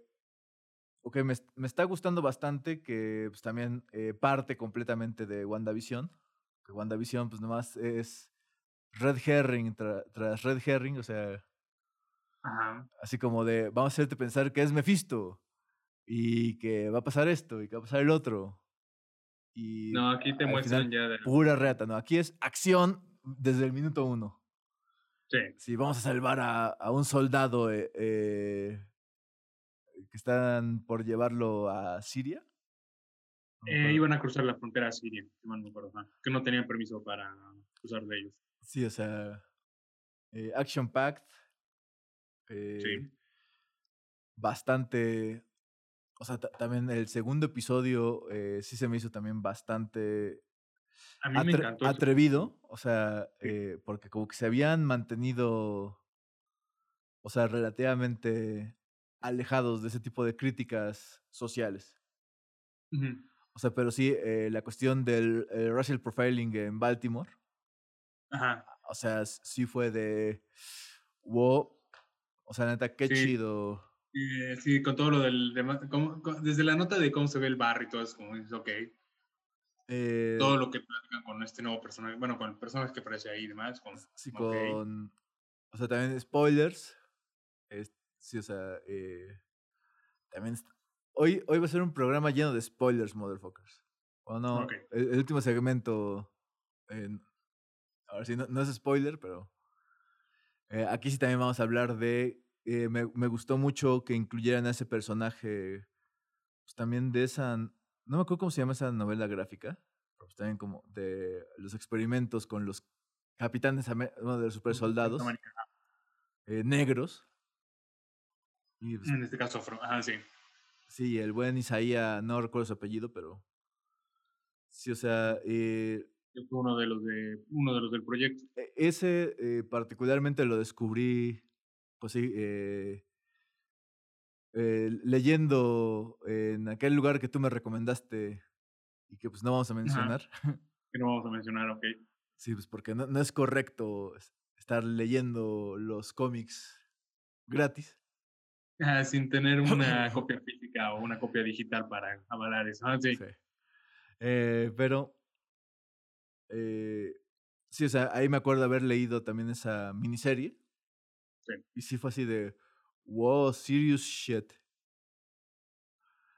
okay, me, me, está gustando bastante, que pues, también eh, parte completamente de WandaVision. Que WandaVision, pues nomás es Red Herring tras Red Herring, o sea, Así como de, vamos a hacerte pensar que es Mephisto y que va a pasar esto y que va a pasar el otro. Y no, aquí te muestran ya. De... Pura reata, no. Aquí es acción desde el minuto uno. Sí. Sí, vamos a salvar a, a un soldado eh, eh, que están por llevarlo a Siria. eh, iban a cruzar la frontera a Siria, que no tenían permiso para cruzar de ellos. Sí, o sea, Action Pact sí. Bastante. O sea, también el segundo episodio eh, sí se me hizo también bastante. Atrevido, o sea, eh, porque como que se habían mantenido. O sea, relativamente alejados de ese tipo de críticas sociales. O sea, pero sí, eh, la cuestión del racial profiling en Baltimore. Ajá. O sea, sí fue de. Wow, o sea, neta, qué chido. Sí, con todo lo del. desde la nota de cómo se ve el barrio y todo, es como, es ok. Eh, todo lo que platican con este nuevo personaje, bueno, con el personaje que aparece ahí y demás. Con, sí, con. O sea, también spoilers. sí, o sea, eh, también. Hoy, hoy va a ser un programa lleno de spoilers, motherfuckers. Bueno, no, el, último segmento. a ver si no, no es spoiler, pero eh, aquí sí también vamos a hablar de. Eh, me, me, gustó mucho que incluyeran a ese personaje. Pues también de esa. No me acuerdo cómo se llama esa novela gráfica. Pero pues también como de los experimentos con los capitanes bueno, de los super soldados eh, negros. Pues en este caso, ah, sí. Sí, el buen Isaías, no recuerdo su apellido, pero. Sí, o sea. Eh, uno de los de uno de los del proyecto. E, ese eh, particularmente lo descubrí, pues sí, eh, eh, leyendo en aquel lugar que tú me recomendaste y que pues no vamos a mencionar. Que no vamos a mencionar, ok. Sí, pues porque no, no es correcto estar leyendo los cómics gratis. Ah, sin tener una copia física o una copia digital para avalar eso. Ah, sí. pero eh, sí, o sea, ahí me acuerdo haber leído también esa miniserie. Sí. Y sí fue así de, wow, serious shit.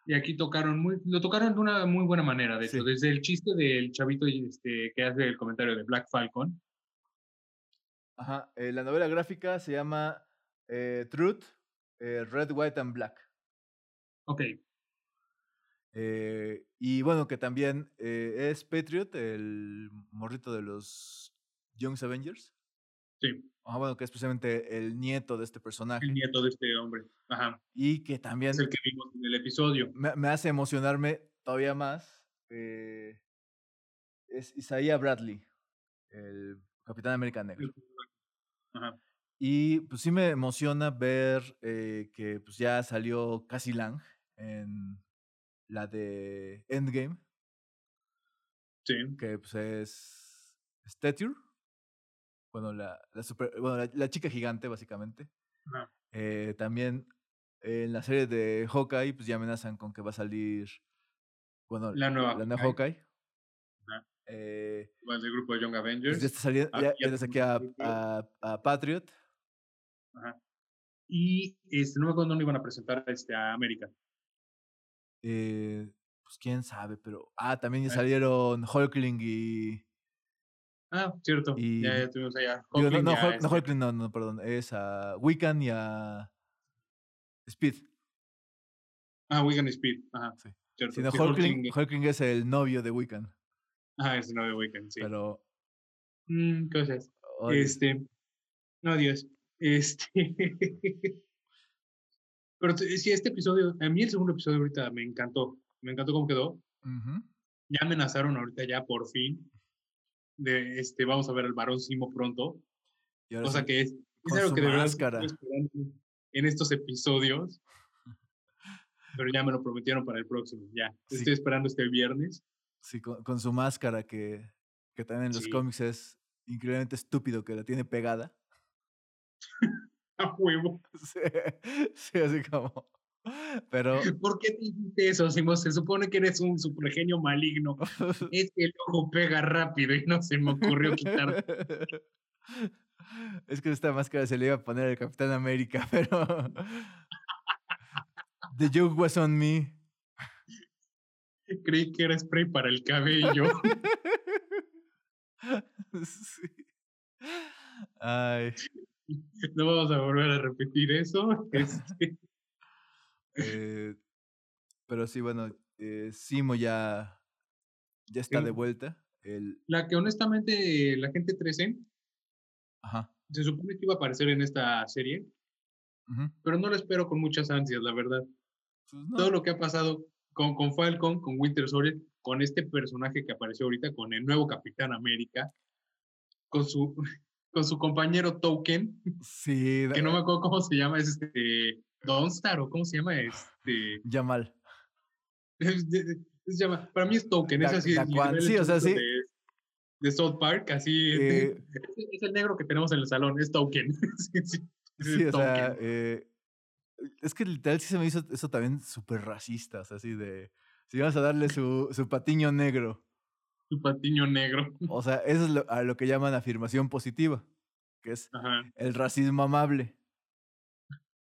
Y aquí tocaron muy, lo tocaron de una muy buena manera, de hecho, desde el chiste del chavito este, que hace el comentario de Black Falcon. Ajá, eh, la novela gráfica se llama eh, Truth, Red, White and Black. Ok. Eh, y bueno, que también eh, es Patriot, el morrito de los Young Avengers. Sí. Ah, bueno, que es precisamente el nieto de este personaje. El nieto de este hombre. Ajá. Y que también. Es el que vimos en el episodio. Me, hace emocionarme todavía más. Eh, es Isaiah Bradley, el Capitán América Negro. Ajá. Y pues sí me emociona ver que pues ya salió Cassie Lang en la de Endgame. Sí. Que pues es Stature. Bueno, la, la, super, bueno, la, chica gigante, básicamente. Eh, también en la serie de Hawkeye, pues ya amenazan con que va a salir. Bueno, la nueva, la nueva Hawkeye. Eh, del grupo de Young pues, Avengers. ya está saliendo, ah, ya, ya, aquí a, a, a, Patriot. Ajá. Y este, no me acuerdo dónde iban a presentar este, a América. Eh, pues quién sabe, pero. Ah, también ya salieron Hulkling y. Ah, cierto. Y, ya, ya tuvimos allá. no, no, no, este Hulkling, no, no, perdón. Es a Wiccan y a. Speed. Ah, Wiccan y Speed. Ajá. Sí. Cierto. Si no, Hulkling, Hulkling, es el novio de Wiccan. Ah, es el novio de Wiccan, sí. Pero. Mm, cosas. Este. No, Dios. Este. Pero sí, este episodio, a mí el segundo episodio ahorita me encantó. Me encantó cómo quedó. Ya amenazaron ahorita ya por fin. De este, vamos a ver al varón Simo pronto. Cosa que es, es algo que de verdad en estos episodios. Pero ya me lo prometieron para el próximo. Ya. Estoy esperando este viernes. Sí, con, su máscara que, que también en los cómics es increíblemente estúpido que la tiene pegada. A huevo. Sí, así como. Pero. ¿Por qué dijiste eso, Simón? Se supone que eres un supergenio maligno. es que el ojo pega rápido y no se me ocurrió quitar. Es que esta máscara se le iba a poner al Capitán América, pero. The joke was on me. Creí que era spray para el cabello. sí. Ay. No vamos a volver a repetir eso. Este. Eh, pero sí, bueno, eh, Simo ya, ya está de vuelta. El... La que honestamente la gente 13 Ajá. se supone que iba a aparecer en esta serie, pero no lo espero con muchas ansias, la verdad. Pues Todo lo que ha pasado con, con Falcon, con Winter Soldier, con este personaje que apareció ahorita, con el nuevo Capitán América, con su, con su compañero Token. Sí. Que no me acuerdo cómo se llama, es este Donstar o cómo se llama este. Yamal. llama, para mí es Token, es así. sí, o sea, sí. De, South Park, así. Eh, es, el negro que tenemos en el salón, es Token. sí, o sea, eh, es que literal sí se me hizo eso también súper racista, o sea, así de. Si vas a darle su, su patiño negro. Su patiño negro. O sea, eso es lo, a lo que llaman afirmación positiva, que es el racismo amable.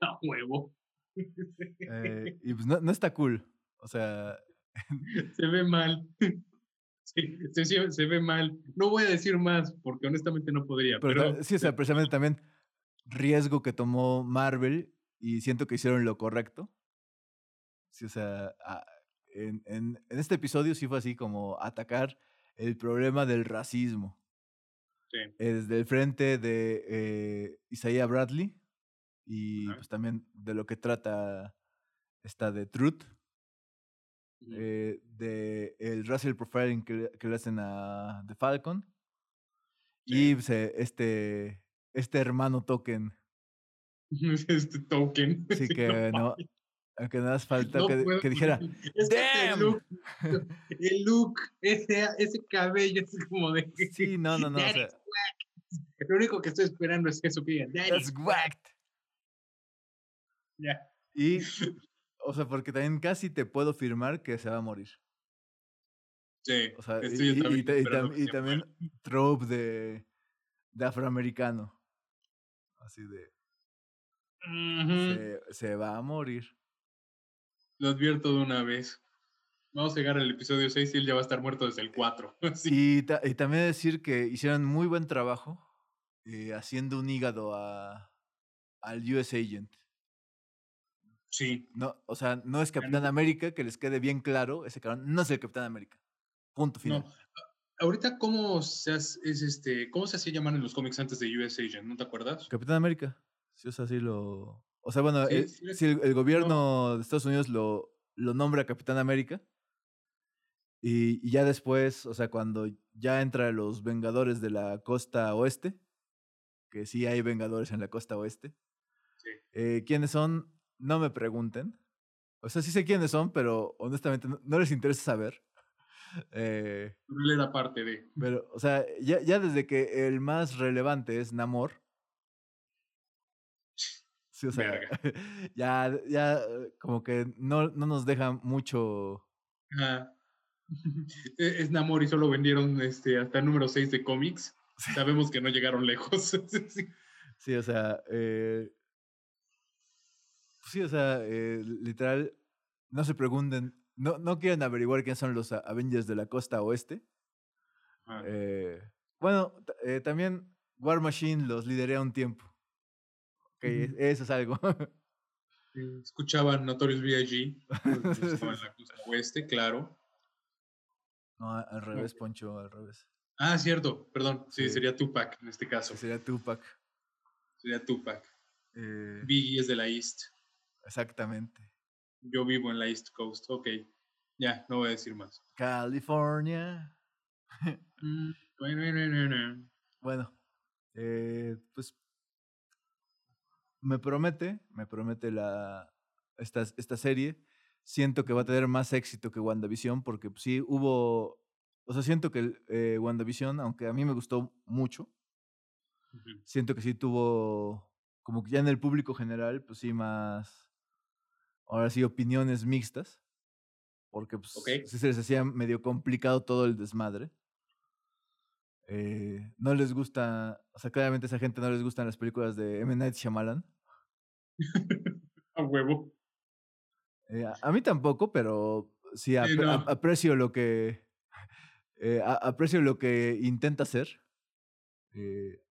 A huevo. Eh, y pues no, no, está cool. O sea. se ve mal. Sí, se, se, ve mal. No voy a decir más porque honestamente no podría. Pero, sí, o sea, precisamente también riesgo que tomó Marvel y siento que hicieron lo correcto. Sí, o sea, en, en, en, este episodio sí fue así como atacar el problema del racismo. Sí. desde el frente de eh, Isaiah Bradley y pues también de lo que trata esta de Truth. Eh, de el racial profiling que, que, le hacen a The Falcon. Y pues, eh, este, este hermano token este token. Sí, que no. Aunque nada más falta que, dijera. El look, el look ese, ese cabello, es como de. Sí, no, no, no. Lo único que estoy esperando es que eso diga. That's whacked. Ya. Y. O sea, porque también casi te puedo firmar que se va a morir. Sí. O sea, y, y, también trope de, de afroamericano. Así de se, va a morir. Lo advierto de una vez. Vamos a llegar al episodio 6 y él ya va a estar muerto desde el 4. y, y, también decir que hicieron muy buen trabajo eh, haciendo un hígado a, al US Agent. Sí. No, o sea, no es Capitán América, que les quede bien claro, ese cabrón no es el Capitán América. Punto final. No. Ahorita, ¿cómo se, es este, ¿cómo se hacía llamar en los cómics antes de US Agent? ¿No te acuerdas? Capitán América. Sí, o sea, sí lo. O sea, bueno, eh, si el, gobierno de Estados Unidos lo, lo nombra Capitán América. Y, ya después, o sea, cuando ya entra los Vengadores de la costa oeste, que sí hay Vengadores en la costa oeste. Eh, ¿Quiénes son? No me pregunten. O sea, sí sé quiénes son, pero honestamente no, les interesa saber. Eh, él era parte de. Pero, o sea, ya, ya desde que el más relevante es Namor. Sí, o sea, ya, ya como que no, no nos deja mucho. E, es Namor y solo vendieron este, hasta el número 6 de cómics. Sabemos que no llegaron lejos. sí. o sea, eh, sí, o sea, eh, literal, no se pregunten, no, no quieren averiguar quiénes son los Avengers de la costa oeste. Ah. Eh, bueno, eh, también War Machine los lideré un tiempo. Okay, Eso es algo. Escuchaban Notorious B.I.G. Estaban en la costa oeste, claro. No, al revés, Poncho, al revés. Ah, cierto, perdón. Sí, sería Tupac en este caso. sería Tupac. Sería Tupac. Eh, Biggie es de la East. Exactamente. Yo vivo en la East Coast. Ok. Ya, no voy a decir más. California. Mm, bueno, eh, pues me promete, me promete la, esta, esta serie. Siento que va a tener más éxito que WandaVision porque pues, sí hubo, o sea, siento que eh, WandaVision, aunque a mí me gustó mucho, siento que sí tuvo, como que ya en el público general, pues sí más ahora sí, opiniones mixtas, porque pues, sí se les hacía medio complicado todo el desmadre. Eh, no les gusta, o sea, claramente a esa gente no les gustan las películas de M. Night Shyamalan. a huevo. Eh, a, mí tampoco, pero sí, aprecio lo que eh, aprecio lo que intenta hacer. Eh,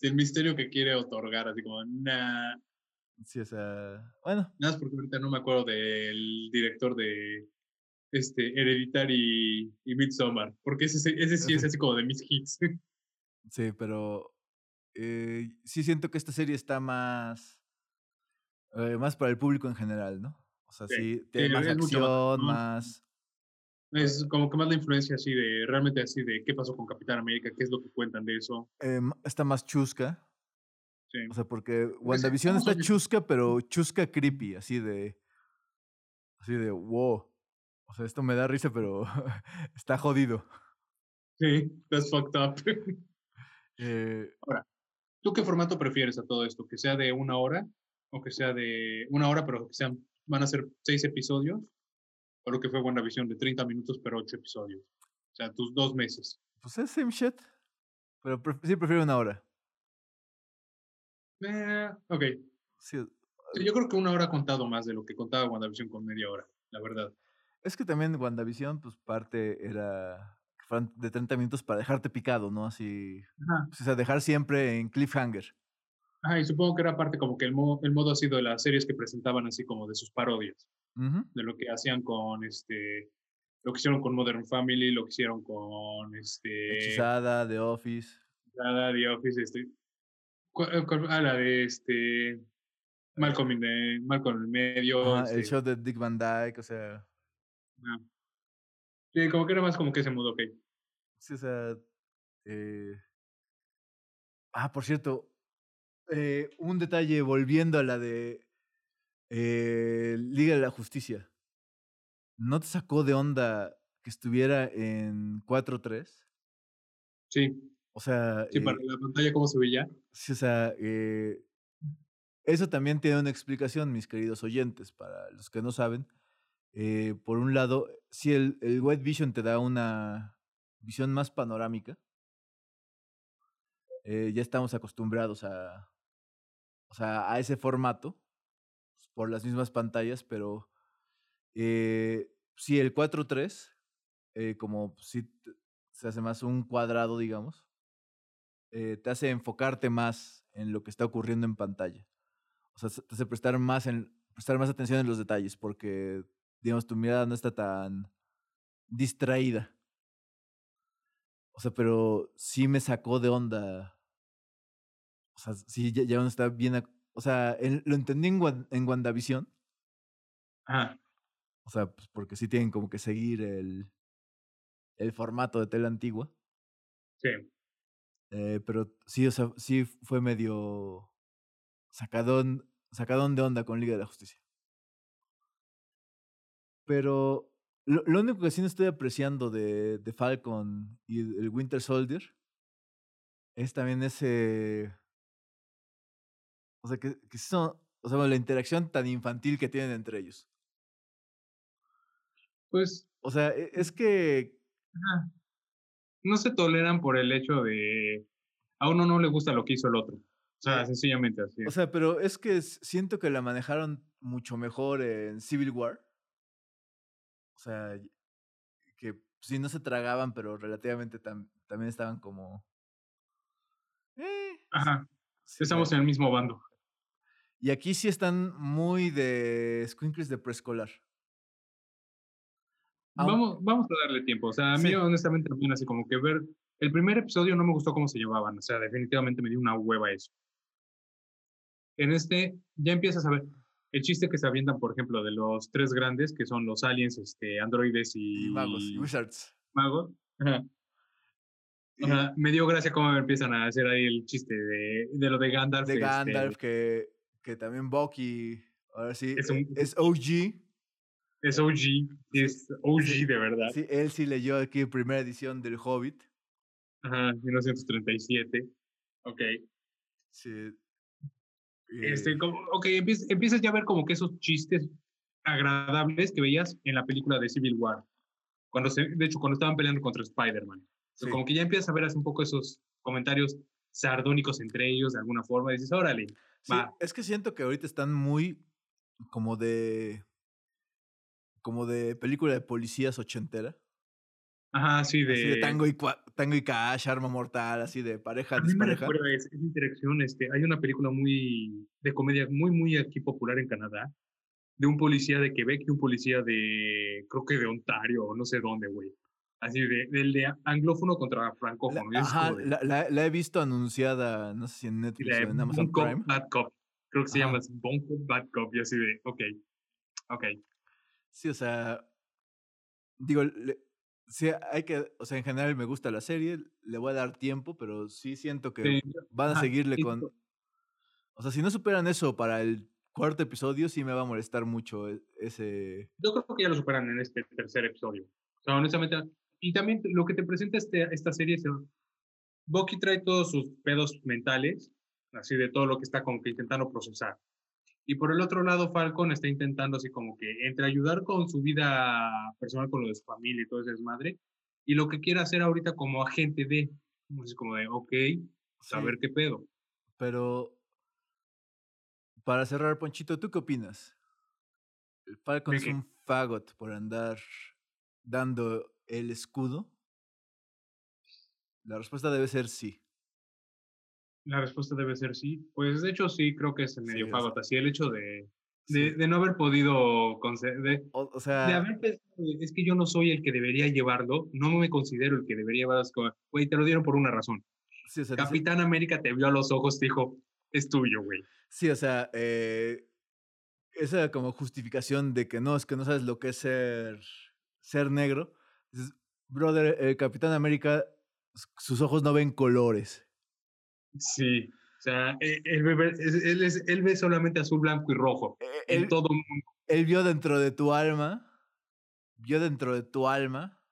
el misterio que quiere otorgar, así como, nah, Sí, o sea, bueno. Nada más porque ahorita no me acuerdo del director de este Hereditary y, Midsommar, porque ese, ese sí es así como de mis hits. Sí, pero eh, sí siento que esta serie está más, eh, más para el público en general, ¿no? O sea, sí, tiene más acción, más... Es como que más la influencia así de, realmente así de qué pasó con Capitán América, qué es lo que cuentan de eso. Eh, está más chusca. O sea, porque WandaVision está chusca, pero chusca creepy, así de. Así de wow. O sea, esto me da risa, pero está jodido. Sí, that's fucked up. Eh, Ahora, ¿tú qué formato prefieres a todo esto? ¿Que sea de una hora? ¿O que sea de una hora, pero que sean, van a ser seis episodios? ¿O lo que fue WandaVision de 30 minutos, pero ocho episodios? O sea, tus dos meses. Pues es same shit. Pero sí prefiero una hora. Eh, ok. yo creo que una hora ha contado más de lo que contaba WandaVision con media hora, la verdad. Es que también WandaVision, pues parte era de 30 minutos para dejarte picado, ¿no? Así. Pues, o sea, dejar siempre en cliffhanger. Ajá, y supongo que era parte como que el modo, el modo así de las series que presentaban así como de sus parodias. De lo que hacían con este. Lo que hicieron con Modern Family, lo que hicieron con este. Hechizada, The Office. Hechizada, The Office, este. Eh, ah, la de este. Malcolm, en el medio. el este show de Dick Van Dyke, o sea. Ah. Sí, como que era más como que se mudó, ok. Sí, o sea. Eh... Ah, por cierto. Eh, un detalle volviendo a la de eh, Liga de la Justicia. ¿No te sacó de onda que estuviera en 4-3? Sí. O sea. Sí, para eh la pantalla, ¿cómo se veía? Sí, o sea, eh, eso también tiene una explicación, mis queridos oyentes, para los que no saben. Eh, por un lado, si el, el White Vision te da una visión más panorámica, ya estamos acostumbrados a, o sea, a ese formato por las mismas pantallas, pero si el 4.3, como si se hace más un cuadrado, digamos, eh, te hace enfocarte más en lo que está ocurriendo en pantalla. O sea, te hace prestar más, en, prestar más atención en los detalles porque, digamos, tu mirada no está tan distraída. O sea, pero sí me sacó de onda. O sea, sí, ya, no está bien. O sea, lo entendí en, en WandaVision. Ajá. O sea, pues porque sí tienen como que seguir el, el formato de tela antigua. Sí. Eh, pero sí, o sea, sí fue medio sacadón, sacadón de onda con Liga de la Justicia. Pero Lo, único que sí no estoy apreciando de, de Falcon y el Winter Soldier es también ese. O sea, que, que son. O sea, la interacción tan infantil que tienen entre ellos. Pues. O sea, e, es que. No se toleran por el hecho de. A uno no le gusta lo que hizo el otro. O sea, sencillamente así. O sea, pero es que siento que la manejaron mucho mejor en Civil War. O sea, que sí no se tragaban, pero relativamente también estaban como. Eh, Ajá. Estamos en el mismo bando. Y aquí sí están muy de squinkles de preescolar. Vamos, vamos a darle tiempo. O sea, a mí honestamente también así como que ver... El primer episodio no me gustó cómo se llevaban. O sea, definitivamente me dio una hueva eso. En este ya empiezas a ver el chiste que se avientan, por ejemplo, de los tres grandes, que son los aliens, este, androides y... magos, y wizards. Magos. Me dio gracia cómo empiezan a hacer ahí el chiste de, de lo de Gandalf. De este Gandalf, que, que también Bucky, ahora sí, es, e, es OG. Es OG, es OG de verdad. Sí, él sí leyó aquí primera edición del Hobbit. Ajá, 1937. Ok. Sí. Este, como, ok, empiezas, ya a ver como que esos chistes agradables que veías en la película de Civil War. Cuando se, de hecho, cuando estaban peleando contra Spider-Man. Como que ya empiezas a ver un poco esos comentarios sardónicos entre ellos de alguna forma. Y dices, órale, va. Es que siento que ahorita están muy como de. Como de película de policías ochentera. Ajá, sí, de... tango, y, tango y cash, arma mortal, así de pareja, a mí me recuerda esa, interacción, este, hay una película muy, de comedia muy, muy aquí popular en Canadá, de un policía de Quebec y un policía de, creo que de Ontario, o no sé dónde, güey. Así, de, del de anglófono contra francófono. La, ajá, la, la, he visto anunciada, no sé si en Netflix o en Amazon Prime. Bad Cop, creo que se llama Bonko Bad Cop, y así de, ok, ok. Sí, o sea, digo, sí, hay que, o sea, en general me gusta la serie, le voy a dar tiempo, pero sí siento que van a seguirle con... O sea, si no superan eso para el cuarto episodio, sí me va a molestar mucho e, ese... Yo creo que ya lo superan en este tercer episodio. O sea, honestamente, y también lo que te presenta este, esta serie es... Bucky trae todos sus pedos mentales, así de todo lo que está como que intentando procesar. Y por el otro lado, Falcon está intentando así como que entre ayudar con su vida personal, con lo de su familia y todo ese desmadre, y lo que quiere hacer ahorita como agente de, así como de, ok, saber qué pedo. Pero, para cerrar, Ponchito, ¿tú qué opinas? ¿El Falcon es un fagot por andar dando el escudo? La respuesta debe ser sí. La respuesta debe ser sí. Pues de hecho sí, creo que es el medio sí, Así el hecho de, de, no haber podido conceder, o, sea, de haber pensado, es que yo no soy el que debería llevarlo, no me considero el que debería llevarlo, güey, te lo dieron por una razón. Capitán América te vio a los ojos, te dijo, es tuyo, güey. Sí, o sea, eh, esa como justificación de que no, es que no sabes lo que es ser, ser negro. brother, el Capitán América, sus ojos no ven colores. Sí, o sea, e, él, ve, él, es, él ve solamente azul, blanco y rojo e, en todo mundo. Él vio dentro de tu alma, vio dentro de tu alma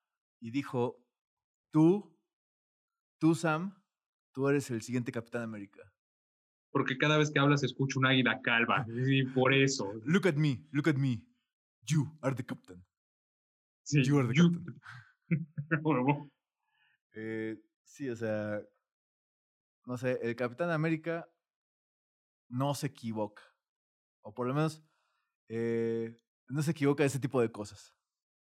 y dijo, tú, tú Sam, tú eres el siguiente Capitán América. Porque cada vez que hablas escucho un águila calva, y por eso. Look at me, look at me. You are the captain. Sí, you are the captain. eh, sí, o sea, no sé, el Capitán América no se equivoca. O por lo menos eh, no se equivoca de ese tipo de cosas.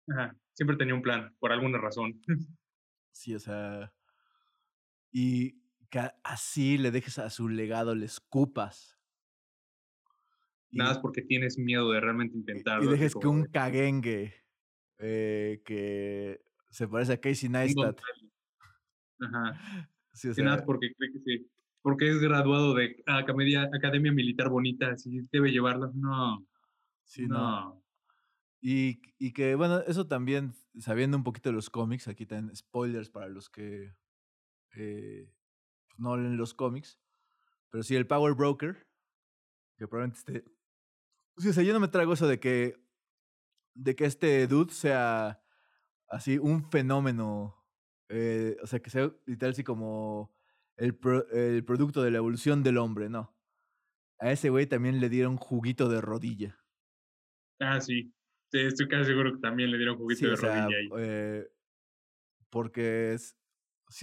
Ajá. Siempre tenía un plan, por alguna razón. Sí, o sea. Y que así le dejes a su legado, le escupas. Nada es porque tienes miedo de realmente intentarlo. Y dejes que un caguengue eh, que se parece a Casey Neistat. Ajá. Sí, nada porque cree que sí. Porque es graduado de Academia, Academia Militar Bonita, si debe llevarlo. No. Sí, no. Y, y, que, bueno, eso también, sabiendo un poquito de los cómics, aquí tienen spoilers para los que eh, pues, no leen los cómics. Pero sí, el Power Broker, que probablemente esté. Sí, o sea, yo no me traigo eso de que de que este dude sea así un fenómeno. Eh, o sea, que sea literal así como el, el producto de la evolución del hombre, ¿no? A ese güey también le dieron juguito de rodilla. Ah, sí. estoy casi seguro que también le dieron juguito de rodilla ahí. Eh, porque es.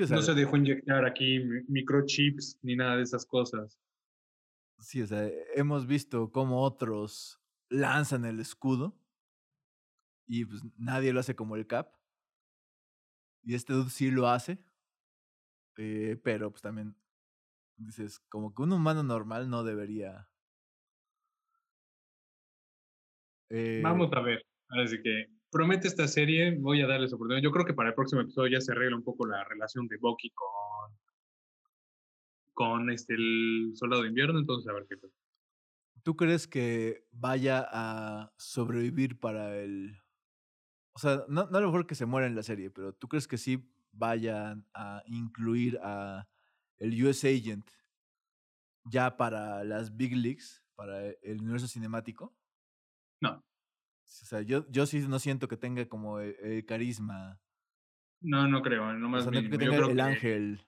no se dejó inyectar aquí microchips ni nada de esas cosas. Sí, o sea, hemos visto cómo otros lanzan el escudo y pues nadie lo hace como el Cap. Y este dude sí lo hace. Eh, pero pues también dices, como que un humano normal no debería. Eh, Vamos a ver. Así que promete esta serie, voy a darles oportunidad. Yo creo que para el próximo episodio ya se arregla un poco la relación de Bucky con, con este, el soldado de invierno, entonces a ver qué pasa. ¿Tú crees que vaya a sobrevivir para el... O sea, no, no a lo mejor que se muera en la serie, pero ¿tú crees que sí vayan a incluir a el US Agent ya para las Big Leagues, para el universo cinemático? No. O sea, yo, yo sí no siento que tenga como el, carisma. No, no creo. No más que tenga el ángel.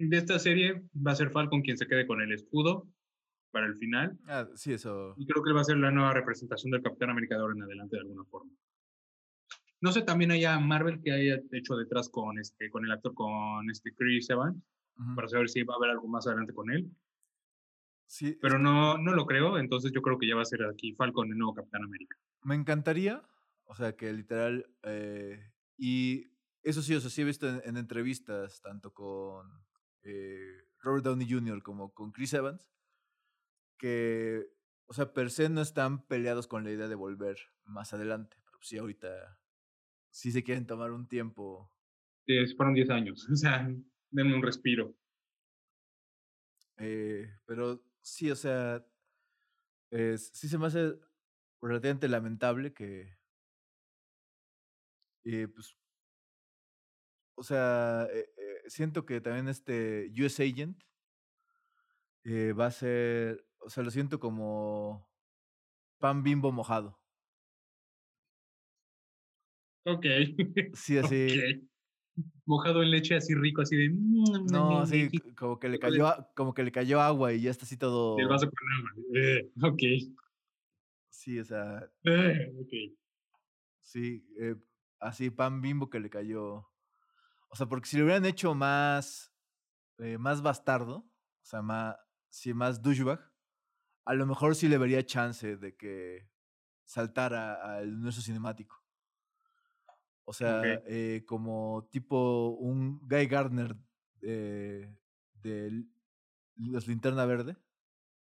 De esta serie va a ser Falcon quien se quede con el escudo para el final. Ah, sí, eso. Y creo que va a ser la nueva representación del Capitán América de ahora en adelante de alguna forma. No sé, también haya Marvel que haya hecho detrás con este, con el actor, con este Chris Evans, para saber si va a haber algo más adelante con él. Sí. Pero no, no lo creo, entonces yo creo que ya va a ser aquí Falcon el nuevo Capitán América. Me encantaría, o sea, que literal, eh, y eso sí, o sea, sí he visto en, entrevistas, tanto con eh, Robert Downey Jr. como con Chris Evans, que, o sea, per se no están peleados con la idea de volver más adelante, pero sí ahorita, sí se quieren tomar un tiempo. Sí, fueron 10 años, o sea, denme un respiro. Eh, pero sí, o sea, sí se me hace relativamente lamentable que, eh, pues, o sea, eh, eh, siento que también este US Agent va a ser, o sea, lo siento como pan bimbo mojado. Ok. Sí, así mojado en leche así rico, así de... Mm, no, así como que le cayó, como que le cayó agua y ya está así todo... El vaso con agua. Eh, ok. Sí, o sea... Eh, ok. Sí, eh, así pan bimbo que le cayó... O sea, porque si le hubieran hecho más... más bastardo, o sea, más... Sí, más douchebag, a lo mejor sí le vería chance de que saltara al universo cinemático. O sea, eh, como tipo un Guy Gardner de los Linterna Verde.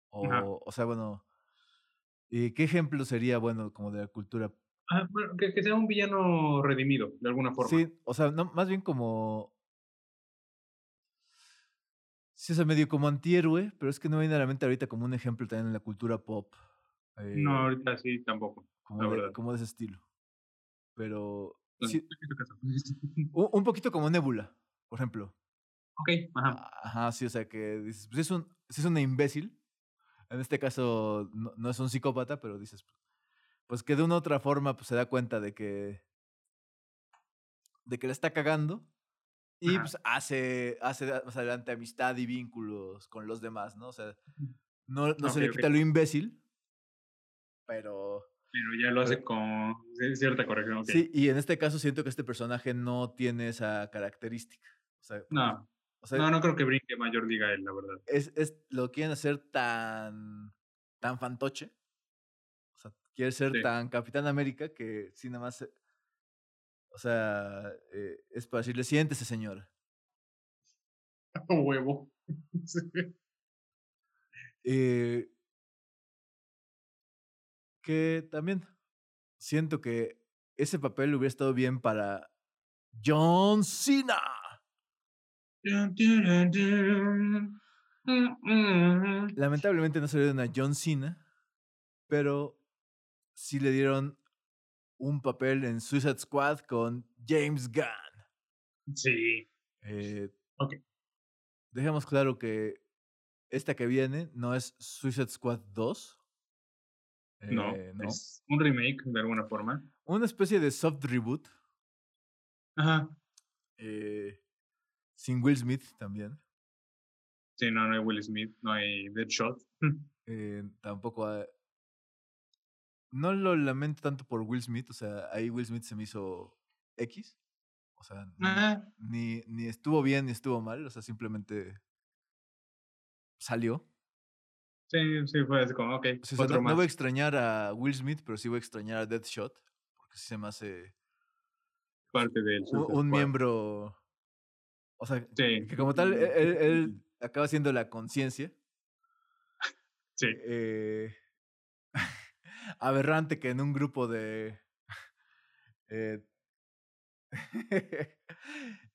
O, o sea, bueno, eh, ¿qué ejemplo sería, bueno, como de la cultura? Ah, bueno, que, sea un villano redimido, de alguna forma. Sí, o sea, no, más bien como... Sí, o sea, medio como antihéroe, pero es que no me viene a la mente ahorita como un ejemplo también en la cultura pop. no, eh, ahorita sí, tampoco. Como, como de ese estilo. Pero un, poquito como Nebula, por ejemplo. Ok, ajá. Ajá, sí, o sea que dices, pues es, un, es una imbécil. En este caso no, es un psicópata, pero dices, pues que de una u otra forma pues, se da cuenta de que de que le está cagando y pues hace, hace más adelante amistad y vínculos con los demás, ¿no? O sea, no, no se le quita lo imbécil, pero pero ya lo hace con cierta corrección. Sí, y en este caso siento que este personaje no tiene esa característica. no. no, no creo que brinque mayor diga él, la verdad. Es, es, lo quieren hacer tan, tan fantoche. O sea, quiere ser tan Capitán América que sí, nada más. O sea, eh, es para decirle, siéntese, señora. Huevo. eh, que también siento que ese papel hubiera estado bien para John Cena. Lamentablemente no se le dieron a John Cena, pero sí le dieron un papel en Suicide Squad con James Gunn. Sí. Eh, ok. Dejemos claro que esta que viene no es Suicide Squad 2, no, eh, no, es un remake de alguna forma. Una especie de soft reboot. Ajá. Eh, sin Will Smith también. Sí, no, no hay Will Smith, no hay Deadshot. Eh, tampoco hay... No lo lamento tanto por Will Smith, o sea, ahí Will Smith se me hizo X. O sea, ni, ni, estuvo bien ni estuvo mal, o sea, simplemente salió. Sí, sí, fue así como, ok. no, voy a extrañar a Will Smith, pero sí voy a extrañar a Deadshot, porque sí se me hace. Parte de él. Un, miembro. O sea, que como tal, él, él acaba siendo la conciencia. Sí. Eh, aberrante que en un grupo de. Eh,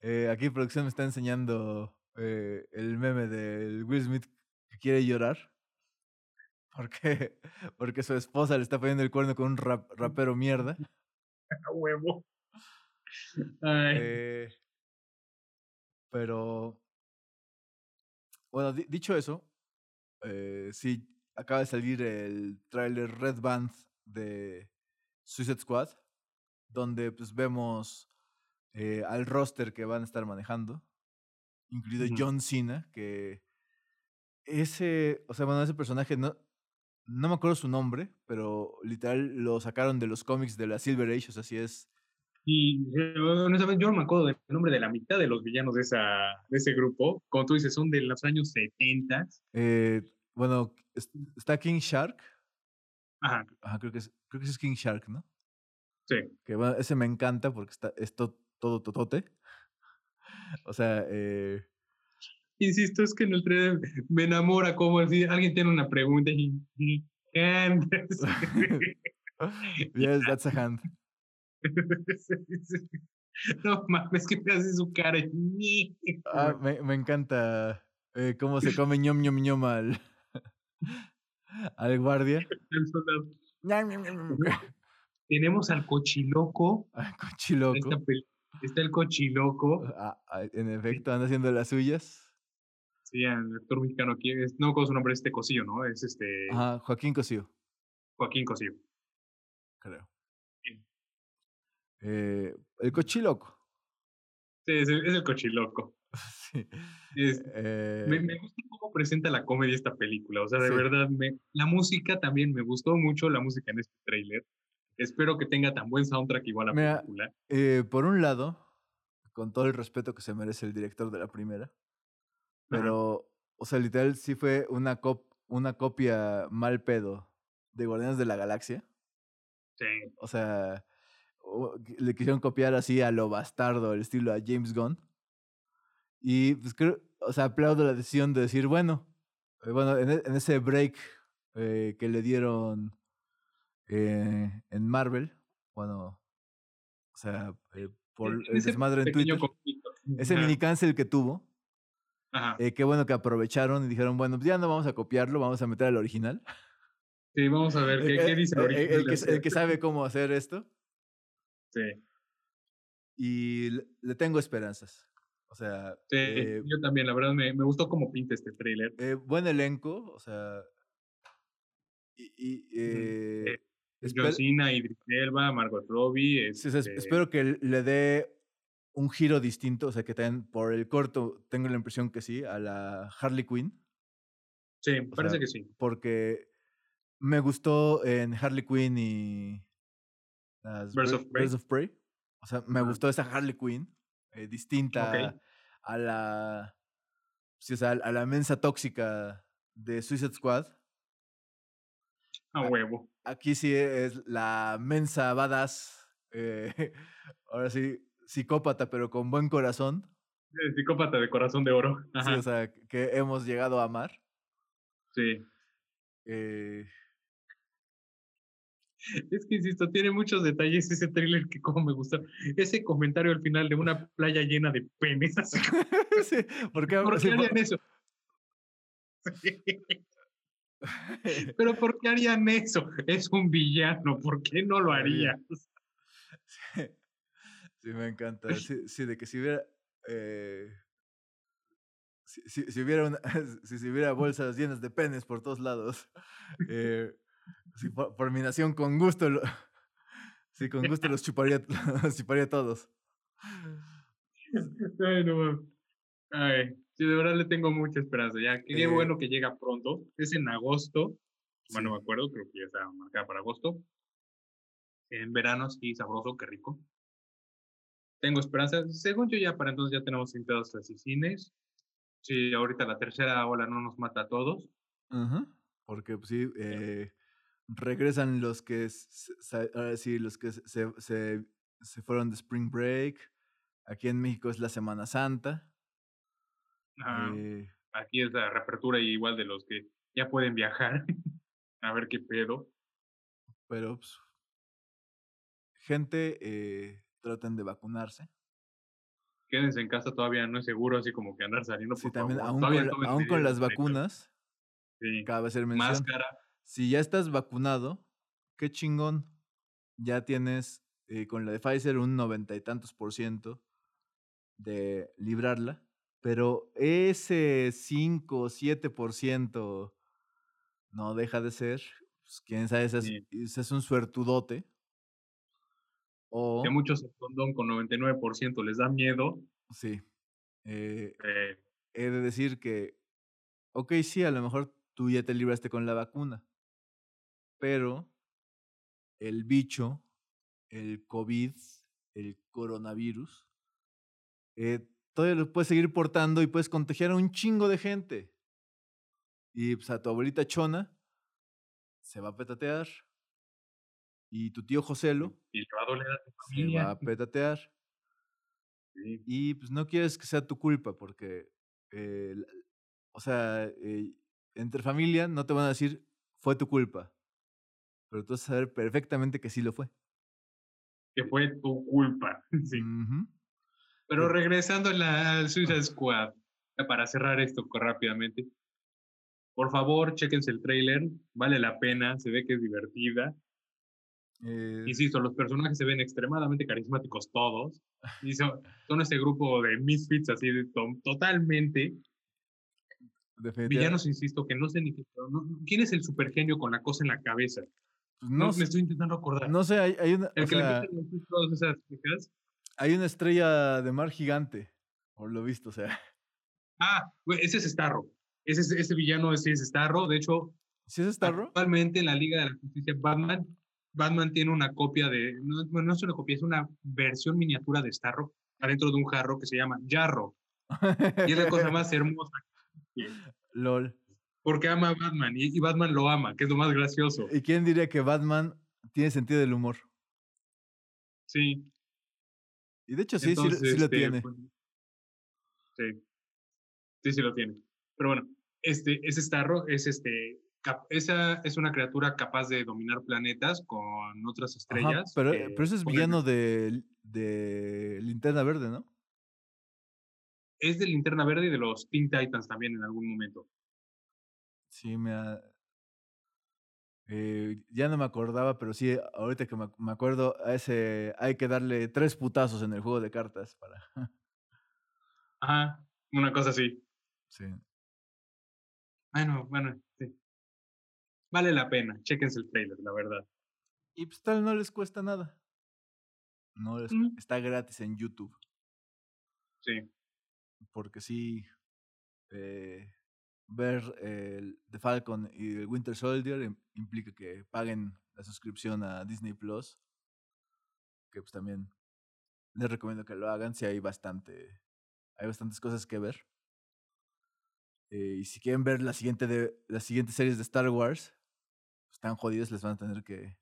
eh, aquí producción me está enseñando eh, el meme del Will Smith que quiere llorar. Porque, porque su esposa le está poniendo el cuerno con un rapero mierda. Huevo. Eh, pero, bueno, dicho eso, sí, acaba de salir el tráiler Red Band de Suicide Squad, donde pues vemos eh, al roster que van a estar manejando, incluido John Cena, que ese, o sea, bueno, ese personaje no, no me acuerdo su nombre, pero literal lo sacaron de los cómics de la Silver Age, o sea, así es. Y honestamente yo no me acuerdo del nombre de la mitad de los villanos de, esa, de ese grupo. Como tú dices, son de los años 70. Eh, bueno, está King Shark. Ajá. Ajá, creo que es, creo que es King Shark, ¿no? Sí. Que bueno, ese me encanta porque está, es todo totote. O sea, eh, Insisto, es que en el tren me enamora como si alguien tiene una pregunta y... yes, that's a hand. No mames, que me hace su cara. Ah, me, me encanta eh, cómo se come ñom ñom ñom al, al guardia. Tenemos al cochiloco. Al cochiloco. Está el cochiloco. Ah, ah, en efecto, anda haciendo las suyas. Sí, el actor mexicano aquí, es, no con su nombre, este Cosío, ¿no? Es este... Ajá, Joaquín Cosío. Joaquín Cosío. Creo. Eh, el cochiloco. Sí, es el, cochiloco. sí. Eh, me, me, gusta cómo presenta la comedia esta película. O sea, de verdad, me, la música también me gustó mucho, la música en este tráiler. Espero que tenga tan buen soundtrack igual la película. Eh, por un lado, con todo el respeto que se merece el director de la primera, pero, o sea, literal sí fue una, cop una copia mal pedo de Guardianes de la Galaxia. Sí. O sea, le quisieron copiar así a lo bastardo, el estilo a James Gunn. Y pues creo, o sea, aplaudo la decisión de decir, bueno, eh, bueno, en, e, en, ese break eh, que le dieron eh, en Marvel, bueno, o sea, eh, por el desmadre en Twitter, ese mini cancel que tuvo, qué bueno que aprovecharon y dijeron, bueno, pues ya no vamos a copiarlo, vamos a meter al original. Sí, vamos a ver qué, qué dice el original. El, que, sabe cómo hacer esto. Sí. Y le, tengo esperanzas. O sea. Sí, eh, yo también, la verdad, me, me gustó cómo pinta este trailer. Eh, buen elenco, o sea. Y. y eh, Cena, Idris Elba, Margot Robbie. Este espero que le dé un giro distinto, o sea, que también por el corto tengo la impresión que sí, a la Harley Quinn. Sí, parece que sí. Porque me gustó en Harley Quinn y Birds, of, Prey. O sea, me gustó esa Harley Quinn, eh, distinta a la sí, o sea, a la mensa tóxica de Suicide Squad. A huevo. Aquí sí es la mensa badass. Eh, ahora sí, psicópata, pero con buen corazón. psicópata de corazón de oro. Sí, o sea, que hemos llegado a amar. Sí. Eh... Es que insisto, tiene muchos detalles ese thriller que como me gusta. Ese comentario al final de una playa llena de penes. sí, ¿por qué, harían eso? Pero ¿por qué harían eso? Es un villano, ¿por qué no lo harían? Sí, me encanta. Sí, de que si hubiera. Eh, si, si, hubiera una, si, hubiera bolsas llenas de penes por todos lados, eh, Sí, por, mi nación, con gusto. sí, con gusto los chuparía, los chuparía todos. Ay, no Ay, sí, de verdad le tengo mucha esperanza. Ya, qué eh bueno que llega pronto. Es en agosto. Bueno, no me acuerdo, creo que ya está marcada para agosto. En verano, sí, sabroso, qué rico. Tengo esperanza. Según yo, ya para entonces ya tenemos invitados a cines. Sí, ahorita la tercera ola no nos mata a todos. Porque, pues, sí, eh, regresan los que, sí, los que se, se, se fueron de Spring Break. Aquí en México es la Semana Santa. Eh, aquí es la reapertura igual de los que ya pueden viajar. a ver qué pedo. Pero, pues, gente, eh, traten de vacunarse. Quédense en casa, todavía no es seguro, así como que andar saliendo. Sí, también, aún, con, las vacunas, sí. cabe hacer mención. Máscara. Si ya estás vacunado, qué chingón. Ya tienes eh, con la de Pfizer un noventa y tantos por ciento de librarla. Pero ese 5 o 7 por ciento no deja de ser. Pues, quién sabe, ese es, un suertudote. O, que muchos el condón con 99% les da miedo. Sí. Eh, he de decir que, ok, sí, a lo mejor tú ya te libraste con la vacuna, pero el bicho, el COVID, el coronavirus, eh, todavía lo puedes seguir portando y puedes contagiar a un chingo de gente. Y pues a tu abuelita Chona se va a petatear. Y tu tío Joselo y va a doler a tu se va a petatear. Y pues no quieres que sea tu culpa porque, eh, o sea, eh, entre familia no te van a decir fue tu culpa. Pero tú vas a saber perfectamente que sí lo fue. Que fue tu culpa. Sí. Pero regresando a la Suicide Squad, para cerrar esto rápidamente, por favor, chequense el trailer, vale la pena, se ve que es divertida. Eh, Insisto, los personajes se ven extremadamente carismáticos todos. Y son, son ese grupo de misfits así de totalmente. Villanos, insisto, que no sé ni qué. ¿Quién es el supergenio con la cosa en la cabeza? Pues no, me estoy intentando acordar. No sé, hay, una. El que le todas esas Hay una estrella de mar gigante, por lo visto, o sea. Ah, ese es Starro. Ese, ese villano ese es Starro. De hecho, ¿sí es Starro? Actualmente en la Liga de la Justicia Batman, Batman tiene una copia de, no, no es una copia, es una versión miniatura de Starro adentro de un jarro que se llama Jarro. y es la cosa más hermosa. LOL. Porque ama a Batman y, y, Batman lo ama, que es lo más gracioso. ¿Y quién diría que Batman tiene sentido del humor? Sí. Y de hecho sí, sí, sí, lo este, tiene. Pues, sí. Sí, sí lo tiene. Pero bueno, este, ese Starro es este, esa es una criatura capaz de dominar planetas con otras estrellas. pero, pero ese es villano de, de Linterna Verde, ¿no? Es de Linterna Verde y de los Teen Titans también en algún momento. Sí, me ha... Eh, ya no me acordaba, pero sí, ahorita que me, me, acuerdo, a ese hay que darle tres putazos en el juego de cartas para. Ajá, una cosa así. Sí. Bueno, bueno, sí. Vale la pena, chequense el trailer, la verdad. Y pues tal no les cuesta nada. No les, mm. Está gratis en YouTube. Sí. Porque sí, eh, ver el The Falcon y el Winter Soldier implica que paguen la suscripción a Disney Plus. Que pues también les recomiendo que lo hagan si hay bastante, hay bastantes cosas que ver. Eh, y si quieren ver la siguiente de, las siguientes series de Star Wars, están jodidos, les van a tener que,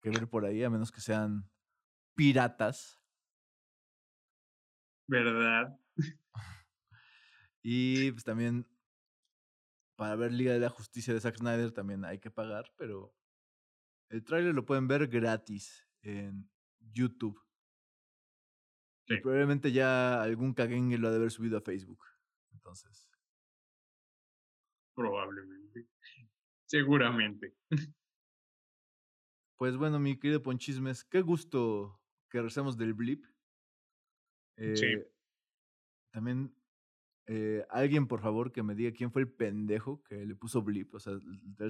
que ver por ahí, a menos que sean piratas. ¿Verdad? y pues también para ver Liga de la Justicia de Zack Snyder también hay que pagar, pero el tráiler lo pueden ver gratis en YouTube. Y probablemente ya algún caguengue lo ha de haber subido a Facebook. Entonces. Probablemente. Seguramente. Pues bueno, mi querido Ponchismes, qué gusto que recemos del blip. sí. Eh, también eh, alguien, por favor, que me diga quién fue el pendejo que le puso Blip. O sea,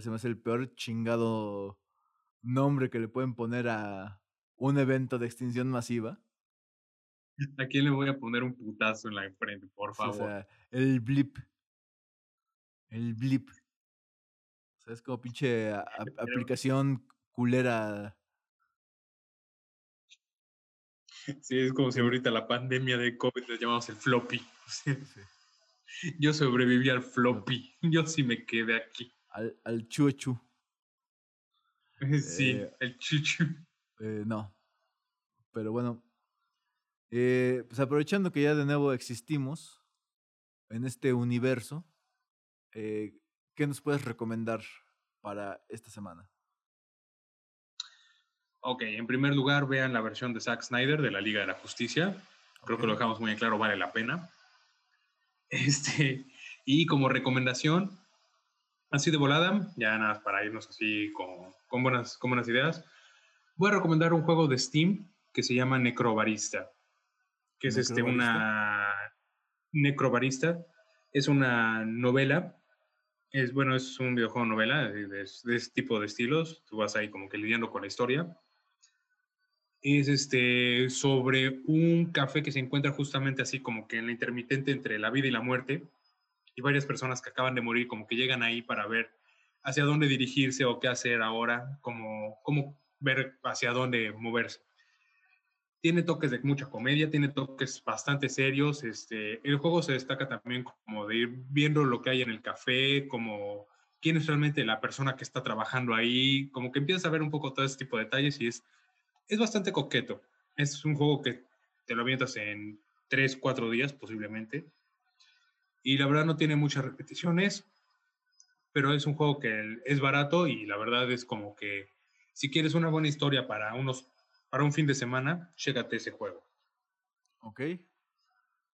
se me hace el peor chingado nombre que le pueden poner a un evento de extinción masiva. ¿A quién le voy a poner un putazo en la frente, por favor? o sea, el Blip. El Blip. O sea, es como pinche aplicación culera. Sí, es como si ahorita la pandemia de COVID le llamamos el floppy. Yo sobreviví al floppy. Yo sí me quedé aquí. Al, al chuchu. Sí, eh, el chuchu. Eh, no. Pero bueno. Eh, pues aprovechando que ya de nuevo existimos en este universo, ¿qué nos puedes recomendar para esta semana? Ok, en primer lugar, vean la versión de Zack Snyder de la Liga de la Justicia. Creo que lo dejamos muy claro, vale la pena. Este, y como recomendación, así de volada, ya nada para irnos así con, con, buenas, con buenas ideas, voy a recomendar un juego de Steam que se llama Necrobarista, que es este, una Necrobarista, es una novela, es bueno, es un videojuego novela de, de, de este tipo de estilos, tú vas ahí como que lidiando con la historia es este, sobre un café que se encuentra justamente así como que en la intermitente entre la vida y la muerte y varias personas que acaban de morir como que llegan ahí para ver hacia dónde dirigirse o qué hacer ahora, como, cómo ver hacia dónde moverse. Tiene toques de mucha comedia, tiene toques bastante serios. Este, el juego se destaca también como de ir viendo lo que hay en el café, como quién es realmente la persona que está trabajando ahí, como que empiezas a ver un poco todo ese tipo de detalles y es es bastante coqueto. Es un juego que te lo avientas en 3, 4 días posiblemente. Y la verdad no tiene muchas repeticiones, pero es un juego que es barato y la verdad es como que si quieres una buena historia para, unos, para un fin de semana, chécate ese juego. Ok.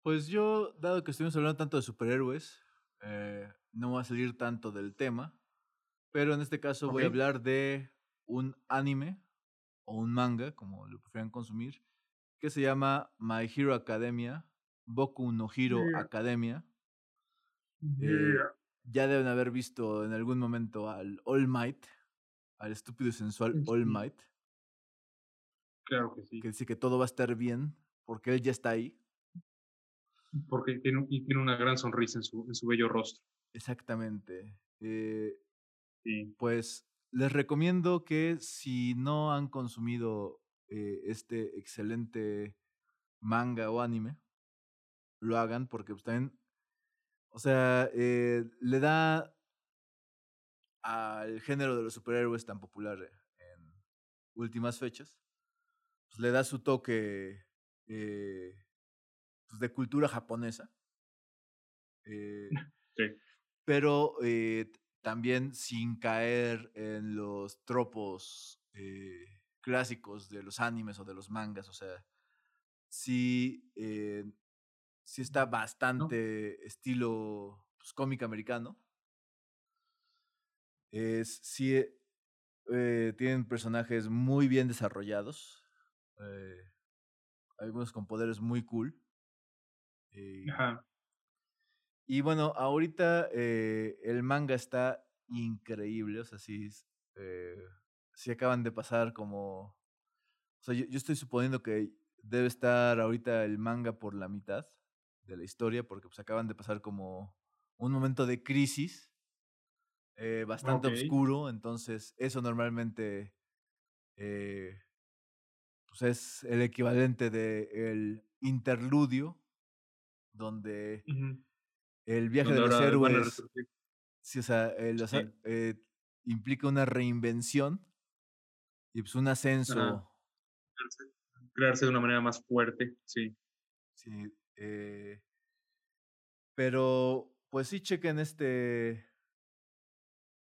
Pues yo, dado que estuvimos hablando tanto de superhéroes, eh, no voy a salir tanto del tema, pero en este caso voy a hablar de un anime o un manga, como lo prefieran consumir, que se llama My Hero Academia, Boku no Hero Academia. Eh, ya deben haber visto en algún momento al All Might, al estúpido y sensual All Might. Claro que sí. Que dice que todo va a estar bien, porque él ya está ahí. Porque tiene, y tiene una gran sonrisa en su, en su bello rostro. Exactamente. Eh, sí. Pues les recomiendo que si no han consumido eh, este excelente manga o anime, lo hagan porque pues, también, o sea, eh, le da al género de los superhéroes tan popular en últimas fechas, pues le da su toque eh, pues, de cultura japonesa. sí. Pero también sin caer en los tropos eh, clásicos de los animes o de los mangas. O sea, sí, eh, sí está bastante estilo pues, cómic americano. Es, sí, eh, tienen personajes muy bien desarrollados. algunos con poderes muy cool. Ajá. Y bueno, ahorita eh, el manga está increíble, o sea, sí, eh, sí acaban de pasar como... O sea, yo, estoy suponiendo que debe estar ahorita el manga por la mitad de la historia, porque pues acaban de pasar como un momento de crisis eh, bastante oscuro, entonces eso normalmente eh, pues es el equivalente de el interludio, donde el viaje de los héroes. Sí, o sea, eh, implica una reinvención y pues un ascenso. Crearse de una manera más fuerte, sí. Sí. Eh, pero, pues sí, chequen este.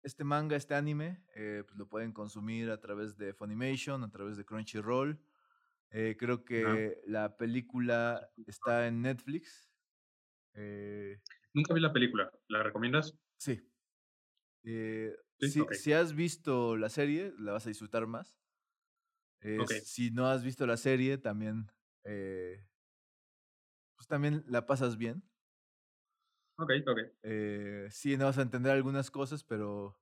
Este manga, este anime, eh, pues lo pueden consumir a través de Funimation, a través de Crunchyroll. creo que la película está en Netflix. Eh, Nunca vi la película. ¿La recomiendas? Sí. Eh, si, has visto la serie, la vas a disfrutar más. Si no has visto la serie, también, eh, pues también la pasas bien. Ok, ok. Eh, sí, no vas a entender algunas cosas, pero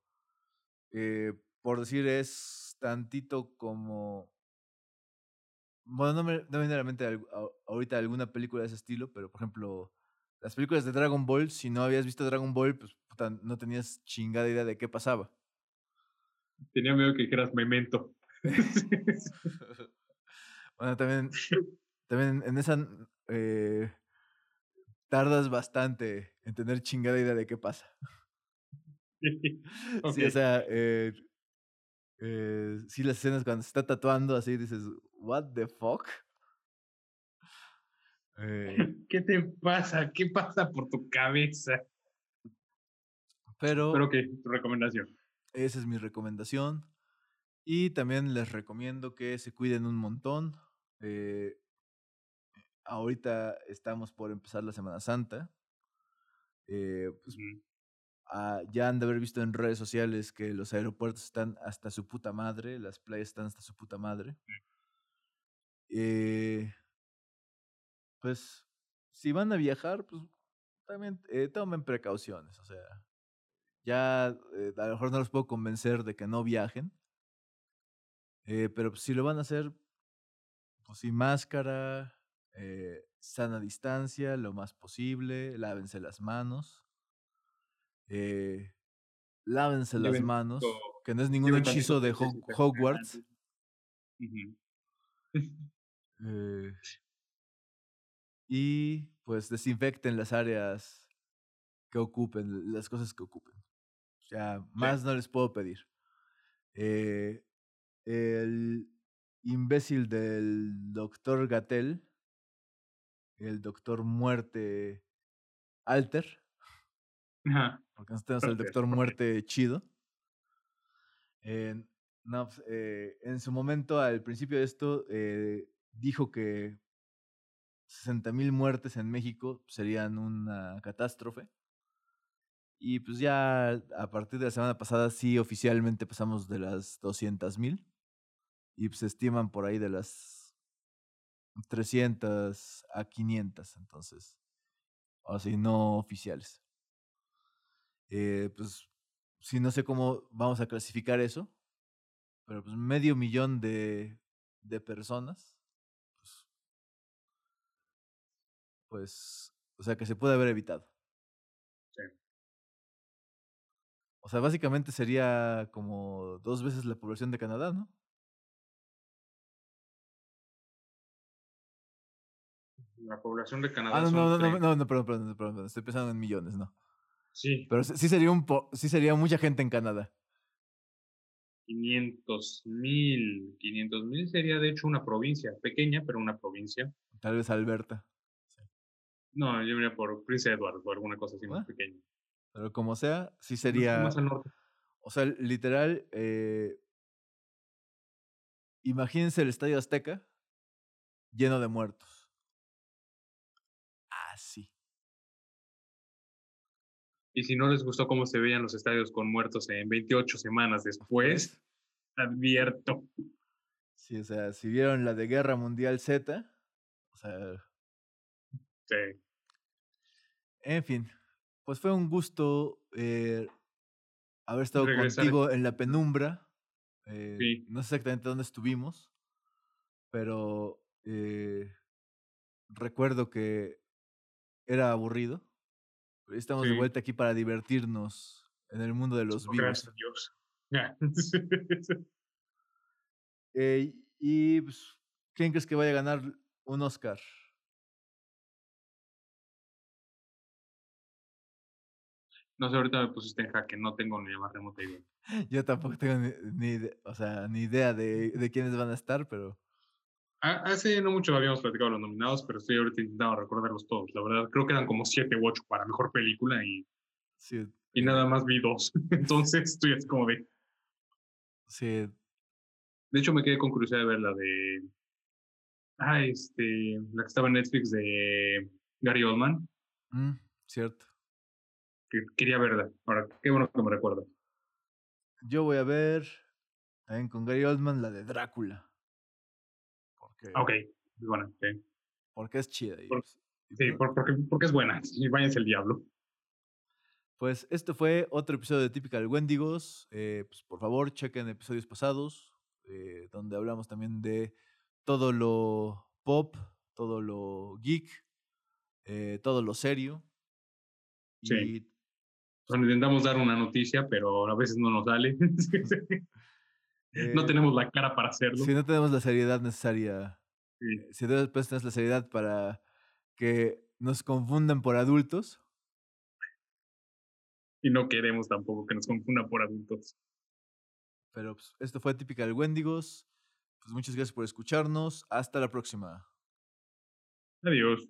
por decir es tantito como... Bueno, no me, no viene a la mente ahorita alguna película de ese estilo, pero por ejemplo, las películas de Dragon Ball, si no habías visto Dragon Ball, pues no tenías chingada idea de qué pasaba. Tenía miedo que dijeras memento. bueno, también, también en esa eh, tardas bastante en tener chingada idea de qué pasa. Sí, o sea, eh, eh, sí, las escenas cuando se está tatuando así dices, ¿What the fuck? Eh, ¿Qué te pasa? ¿Qué pasa por tu cabeza? Pero. Pero que tu recomendación. Esa es mi recomendación. Y también les recomiendo que se cuiden un montón. Eh, ahorita estamos por empezar la Semana Santa. Eh, pues, ah, ya han de haber visto en redes sociales que los aeropuertos están hasta su puta madre, las playas están hasta su puta madre. Eh, pues si van a viajar, pues también eh, tomen precauciones. O sea, ya eh, a lo mejor no los puedo convencer de que no viajen. Eh, pero si lo van a hacer, pues sin máscara, eh, sana distancia, lo más posible, lávense las manos. Eh, lávense las manos, que no es ningún hechizo de Hogwarts. eh, y pues desinfecten las áreas que ocupen, las cosas que ocupen. O sea, más no les puedo pedir. Eh, el imbécil del doctor Gatel, el doctor Muerte Alter, porque nosotros tenemos el doctor Muerte chido. no, pues, eh, en su momento, al principio de esto, eh, dijo que 60 mil muertes en México serían una catástrofe. Y pues ya a partir de la semana pasada sí oficialmente pasamos de las 200 mil. Y pues se estiman por ahí de las 300 a 500, entonces. Así, no oficiales. Eh, pues sí, no sé cómo vamos a clasificar eso. Pero pues medio millón de, de personas pues, o sea, que se puede haber evitado. Sí. O sea, básicamente sería como dos veces la población de Canadá, ¿no? La población de Canadá. Ah, no, no, no, no, no, perdón, perdón, perdón, estoy pensando en millones, ¿no? Sí. Pero sí sería un sí sería mucha gente en Canadá. 500 mil. 500 mil sería de hecho una provincia, pequeña, pero una provincia. Tal vez Alberta. No, yo iría por Prince Edward o alguna cosa así más ah. pequeña. Pero como sea, sí sería. Más al norte. O sea, literal, eh, imagínense el Estadio Azteca lleno de muertos. Así. Y si no les gustó cómo se veían los estadios con muertos en 28 semanas después, advierto. Sí, o sea, si vieron la de Guerra Mundial Z, o sea. Sí. En fin, pues fue un gusto eh, haber estado contigo en la penumbra. Eh, no sé exactamente dónde estuvimos, pero eh, recuerdo que era aburrido. Estamos de vuelta aquí para divertirnos en el mundo de los vivos. Gracias Dios. y pues, ¿quién crees que vaya a ganar un Oscar? No sé, ahorita me pusiste en jaque, no tengo ni la más remota idea. Yo tampoco tengo ni, o sea, ni idea de, de, quiénes van a estar, pero... Hace no mucho habíamos platicado los nominados, pero estoy ahorita intentando recordarlos todos. La verdad, creo que eran como siete u ocho para mejor película y, sí. y nada más vi dos. Entonces estoy así como de... Sí. De hecho, me quedé con curiosidad de ver la de... Ah, este, la que estaba en Netflix de Gary Oldman. Mm, cierto quería verla. Ahora, qué bueno que me recuerdas. Yo voy a ver también con Gary Oldman la de Drácula. Porque, ok, bueno, sí. Porque es chida. sí, porque, porque es buena. Y váyanse el diablo. Pues esto fue otro episodio de Typical Wendigos. Eh, pues por favor, chequen episodios pasados, eh, donde hablamos también de todo lo pop, todo lo geek, eh, todo lo serio. Sí. Intentamos dar una noticia, pero a veces no nos sale. no tenemos la cara para hacerlo. Si no tenemos la seriedad necesaria. Si después tenemos la seriedad para que nos confundan por adultos y no queremos tampoco que nos confunda por adultos. Pero pues, esto fue Typical Wendigos. Pues muchas gracias por escucharnos. Hasta la próxima. Adiós.